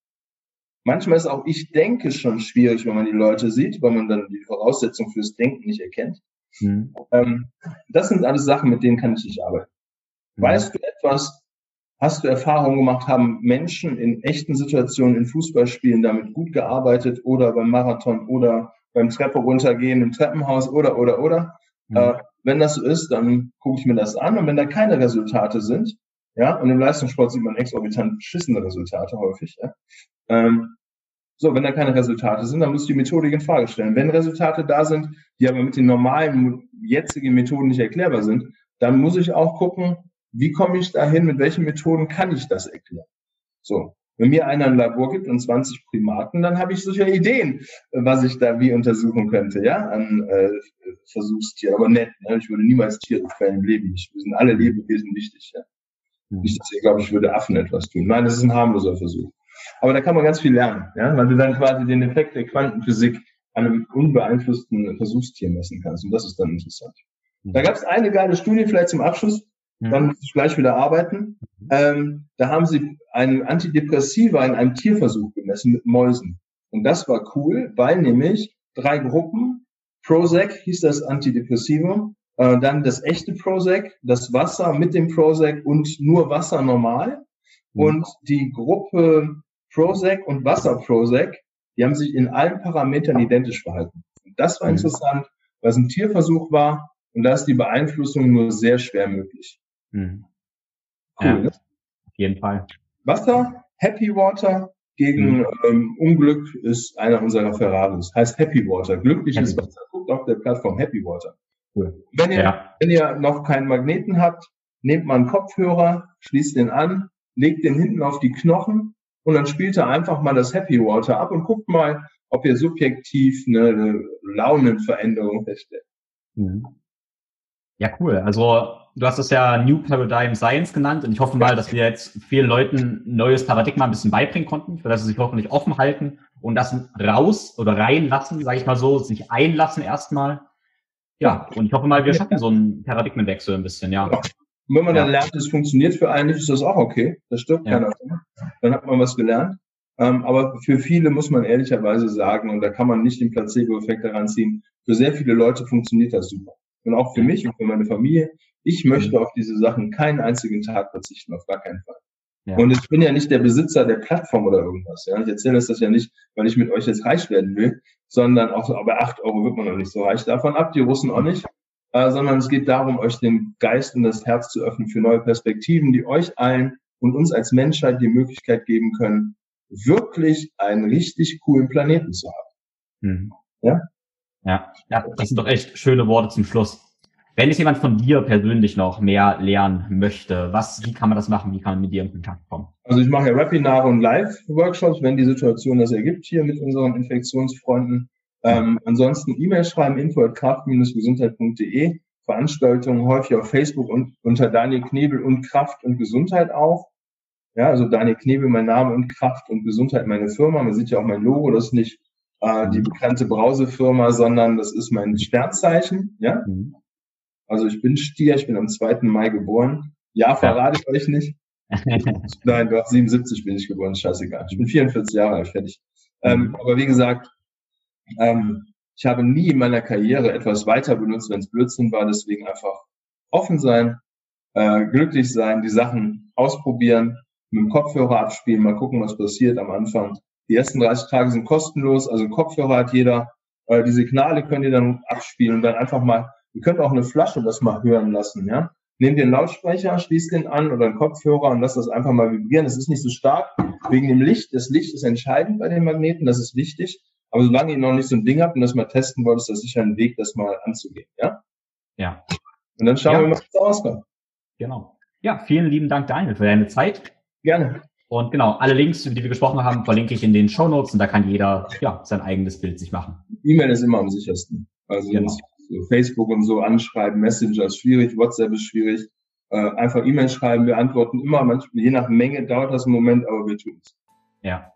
manchmal ist auch ich denke schon schwierig, wenn man die Leute sieht, weil man dann die Voraussetzung fürs Denken nicht erkennt. Mhm. Ähm, das sind alles Sachen, mit denen kann ich nicht arbeiten. Mhm. Weißt du etwas, hast du Erfahrungen gemacht, haben Menschen in echten Situationen in Fußballspielen damit gut gearbeitet oder beim Marathon oder beim Treppe runtergehen im Treppenhaus oder, oder, oder. Mhm. Äh, wenn das so ist, dann gucke ich mir das an und wenn da keine Resultate sind, Ja, und im Leistungssport sieht man exorbitant beschissene Resultate häufig. Ja? Ähm, so, wenn da keine Resultate sind, dann muss ich die Methodik in Frage stellen. Wenn Resultate da sind, die aber mit den normalen jetzigen Methoden nicht erklärbar sind, dann muss ich auch gucken, wie komme ich dahin, mit welchen Methoden kann ich das erklären. So, wenn mir einer ein Labor gibt und 20 Primaten, dann habe ich sicher Ideen, was ich da wie untersuchen könnte, ja, an äh, Versuchstieren. Aber nett, ne? ich würde niemals Tiere quälen im Leben nicht. Wir sind alle Lebewesen wichtig, ja. Mhm. Nicht, dass ihr glaubt, ich würde Affen etwas tun. Nein, das ist ein harmloser Versuch. Aber da kann man ganz viel lernen, ja, weil du dann quasi den Effekt der Quantenphysik an einem unbeeinflussten Versuchstier messen kannst. Und das ist dann interessant. Mhm. Da gab es eine geile Studie, vielleicht zum Abschluss, mhm. dann muss ich gleich wieder arbeiten. Mhm. Ähm, da haben sie einen Antidepressiva in einem Tierversuch gemessen mit Mäusen. Und das war cool, weil nämlich drei Gruppen, Prozac hieß das Antidepressivum, äh, dann das echte Prozac, das Wasser mit dem Prozac und nur Wasser normal. Mhm. Und die Gruppe Prozac und Wasser Prozac, die haben sich in allen Parametern identisch verhalten. Und das war mhm. interessant, weil es ein Tierversuch war und da ist die Beeinflussung nur sehr schwer möglich. Mhm. Cool, ja, ne? Auf jeden Fall. Wasser, Happy Water gegen mhm. ähm, Unglück ist einer unserer Ferraris. Heißt Happy Water, glückliches Happy. Wasser. Guckt auf der Plattform Happy Water. Cool. Wenn ihr, ja. wenn ihr noch keinen Magneten habt, nehmt mal einen Kopfhörer, schließt den an, legt den hinten auf die Knochen und dann spielt er einfach mal das Happy Water ab und guckt mal, ob ihr subjektiv eine Launenveränderung feststellt. Mhm. Ja, cool. Also du hast es ja New Paradigm Science genannt und ich hoffe mal, dass wir jetzt vielen Leuten neues Paradigma ein bisschen beibringen konnten, für das sie sich hoffentlich offen halten und das raus oder reinlassen, sage ich mal so, sich einlassen erstmal ja, und ich hoffe mal, wir schaffen so einen Paradigmenwechsel ein bisschen, ja. Und wenn man ja. dann lernt, es funktioniert für einen, ist das auch okay. Das stirbt ja. keiner. Dann hat man was gelernt. Ähm, aber für viele muss man ehrlicherweise sagen, und da kann man nicht den Placebo-Effekt heranziehen, für sehr viele Leute funktioniert das super. Und auch für mich und für meine Familie. Ich möchte auf diese Sachen keinen einzigen Tag verzichten, auf gar keinen Fall. Ja. Und ich bin ja nicht der Besitzer der Plattform oder irgendwas. Ja? Ich erzähle das ja nicht, weil ich mit euch jetzt reich werden will, sondern auch so, aber acht Euro wird man noch nicht so reich davon ab, die Russen auch nicht, äh, sondern es geht darum, euch den Geist und das Herz zu öffnen für neue Perspektiven, die euch allen und uns als Menschheit die Möglichkeit geben können, wirklich einen richtig coolen Planeten zu haben. Mhm. Ja? Ja, ja, das sind doch echt schöne Worte zum Schluss. Wenn jetzt jemand von dir persönlich noch mehr lernen möchte, was, wie kann man das machen? Wie kann man mit dir in Kontakt kommen? Also ich mache ja Webinare und Live-Workshops, wenn die Situation das ergibt hier mit unseren Infektionsfreunden. Ähm, ansonsten E-Mail schreiben, info at kraft-gesundheit.de. Veranstaltungen häufig auf Facebook und unter Daniel Knebel und Kraft und Gesundheit auch. Ja, also Daniel Knebel, mein Name und Kraft und Gesundheit, meine Firma. Man sieht ja auch mein Logo, das ist nicht äh, die bekannte Brausefirma, sondern das ist mein Sternzeichen. Ja. Mhm. Also ich bin Stier, ich bin am 2. Mai geboren. Ja, verrate ich euch nicht. *laughs* Nein, hast 77 bin ich geboren, scheißegal. Ich bin 44 Jahre alt, fertig. Ähm, mhm. aber wie gesagt, ähm, ich habe nie in meiner Karriere etwas weiter benutzt, wenn es Blödsinn war. Deswegen einfach offen sein, äh, glücklich sein, die Sachen ausprobieren, mit dem Kopfhörer abspielen, mal gucken, was passiert am Anfang. Die ersten 30 Tage sind kostenlos, also Kopfhörer hat jeder. Äh, die Signale könnt ihr dann abspielen und dann einfach mal Ihr könnt auch eine Flasche das mal hören lassen, ja. Nehmt den Lautsprecher, schließt den an oder einen Kopfhörer und lasst das einfach mal vibrieren. Es ist nicht so stark wegen dem Licht. Das Licht ist entscheidend bei den Magneten, das ist wichtig. Aber solange ihr noch nicht so ein Ding habt und das mal testen wollt, ist das sicher ein Weg, das mal anzugehen, ja? Ja. Und dann schauen ja. wir mal, was rauskommt. Genau. Ja, vielen lieben Dank, Daniel, für deine Zeit. Gerne. Und genau, alle Links, über die wir gesprochen haben, verlinke ich in den Show Notes und da kann jeder ja, sein eigenes Bild sich machen. E-Mail ist immer am sichersten. Also genau. Facebook und so anschreiben, Messenger ist schwierig, WhatsApp ist schwierig. Äh, einfach E-Mail schreiben, wir antworten immer, manchmal, je nach Menge dauert das einen Moment, aber wir tun es. Ja,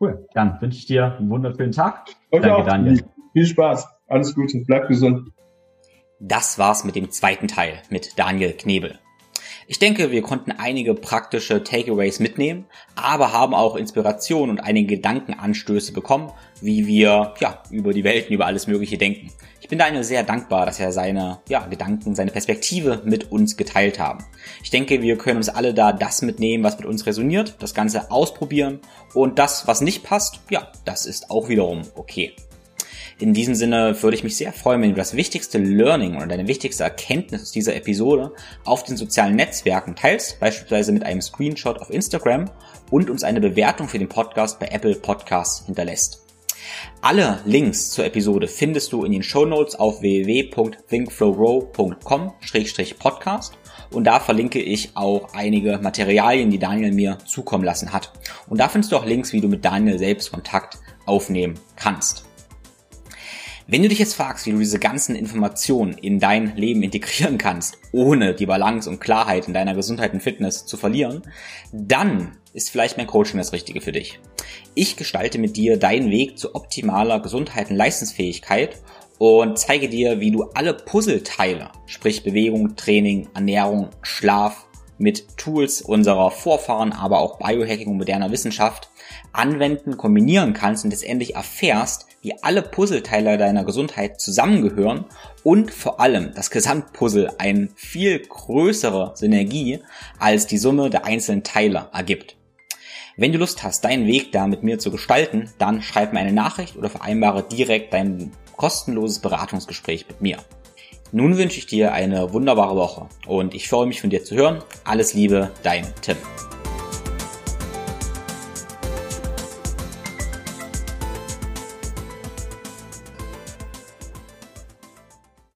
cool. Dann wünsche ich dir einen wunderschönen Tag. Euch Danke, auch. Daniel. Viel Spaß. Alles Gute. Bleib gesund. Das war's mit dem zweiten Teil mit Daniel Knebel. Ich denke, wir konnten einige praktische Takeaways mitnehmen, aber haben auch Inspiration und einige Gedankenanstöße bekommen, wie wir ja über die Welten, über alles Mögliche denken. Ich bin Daniel sehr dankbar, dass er seine ja, Gedanken, seine Perspektive mit uns geteilt haben. Ich denke, wir können uns alle da das mitnehmen, was mit uns resoniert, das Ganze ausprobieren und das, was nicht passt, ja, das ist auch wiederum okay. In diesem Sinne würde ich mich sehr freuen, wenn du das wichtigste Learning oder deine wichtigste Erkenntnis aus dieser Episode auf den sozialen Netzwerken teilst, beispielsweise mit einem Screenshot auf Instagram und uns eine Bewertung für den Podcast bei Apple Podcasts hinterlässt. Alle Links zur Episode findest du in den Show Notes auf www.thinkflowrow.com-podcast und da verlinke ich auch einige Materialien, die Daniel mir zukommen lassen hat. Und da findest du auch Links, wie du mit Daniel selbst Kontakt aufnehmen kannst. Wenn du dich jetzt fragst, wie du diese ganzen Informationen in dein Leben integrieren kannst, ohne die Balance und Klarheit in deiner Gesundheit und Fitness zu verlieren, dann ist vielleicht mein Coaching das Richtige für dich. Ich gestalte mit dir deinen Weg zu optimaler Gesundheit und Leistungsfähigkeit und zeige dir, wie du alle Puzzleteile, sprich Bewegung, Training, Ernährung, Schlaf, mit Tools unserer Vorfahren, aber auch Biohacking und moderner Wissenschaft anwenden, kombinieren kannst und letztendlich erfährst, wie alle Puzzleteile deiner Gesundheit zusammengehören und vor allem das Gesamtpuzzle eine viel größere Synergie als die Summe der einzelnen Teile ergibt. Wenn du Lust hast, deinen Weg da mit mir zu gestalten, dann schreib mir eine Nachricht oder vereinbare direkt dein kostenloses Beratungsgespräch mit mir. Nun wünsche ich dir eine wunderbare Woche und ich freue mich von dir zu hören. Alles Liebe, dein Tim.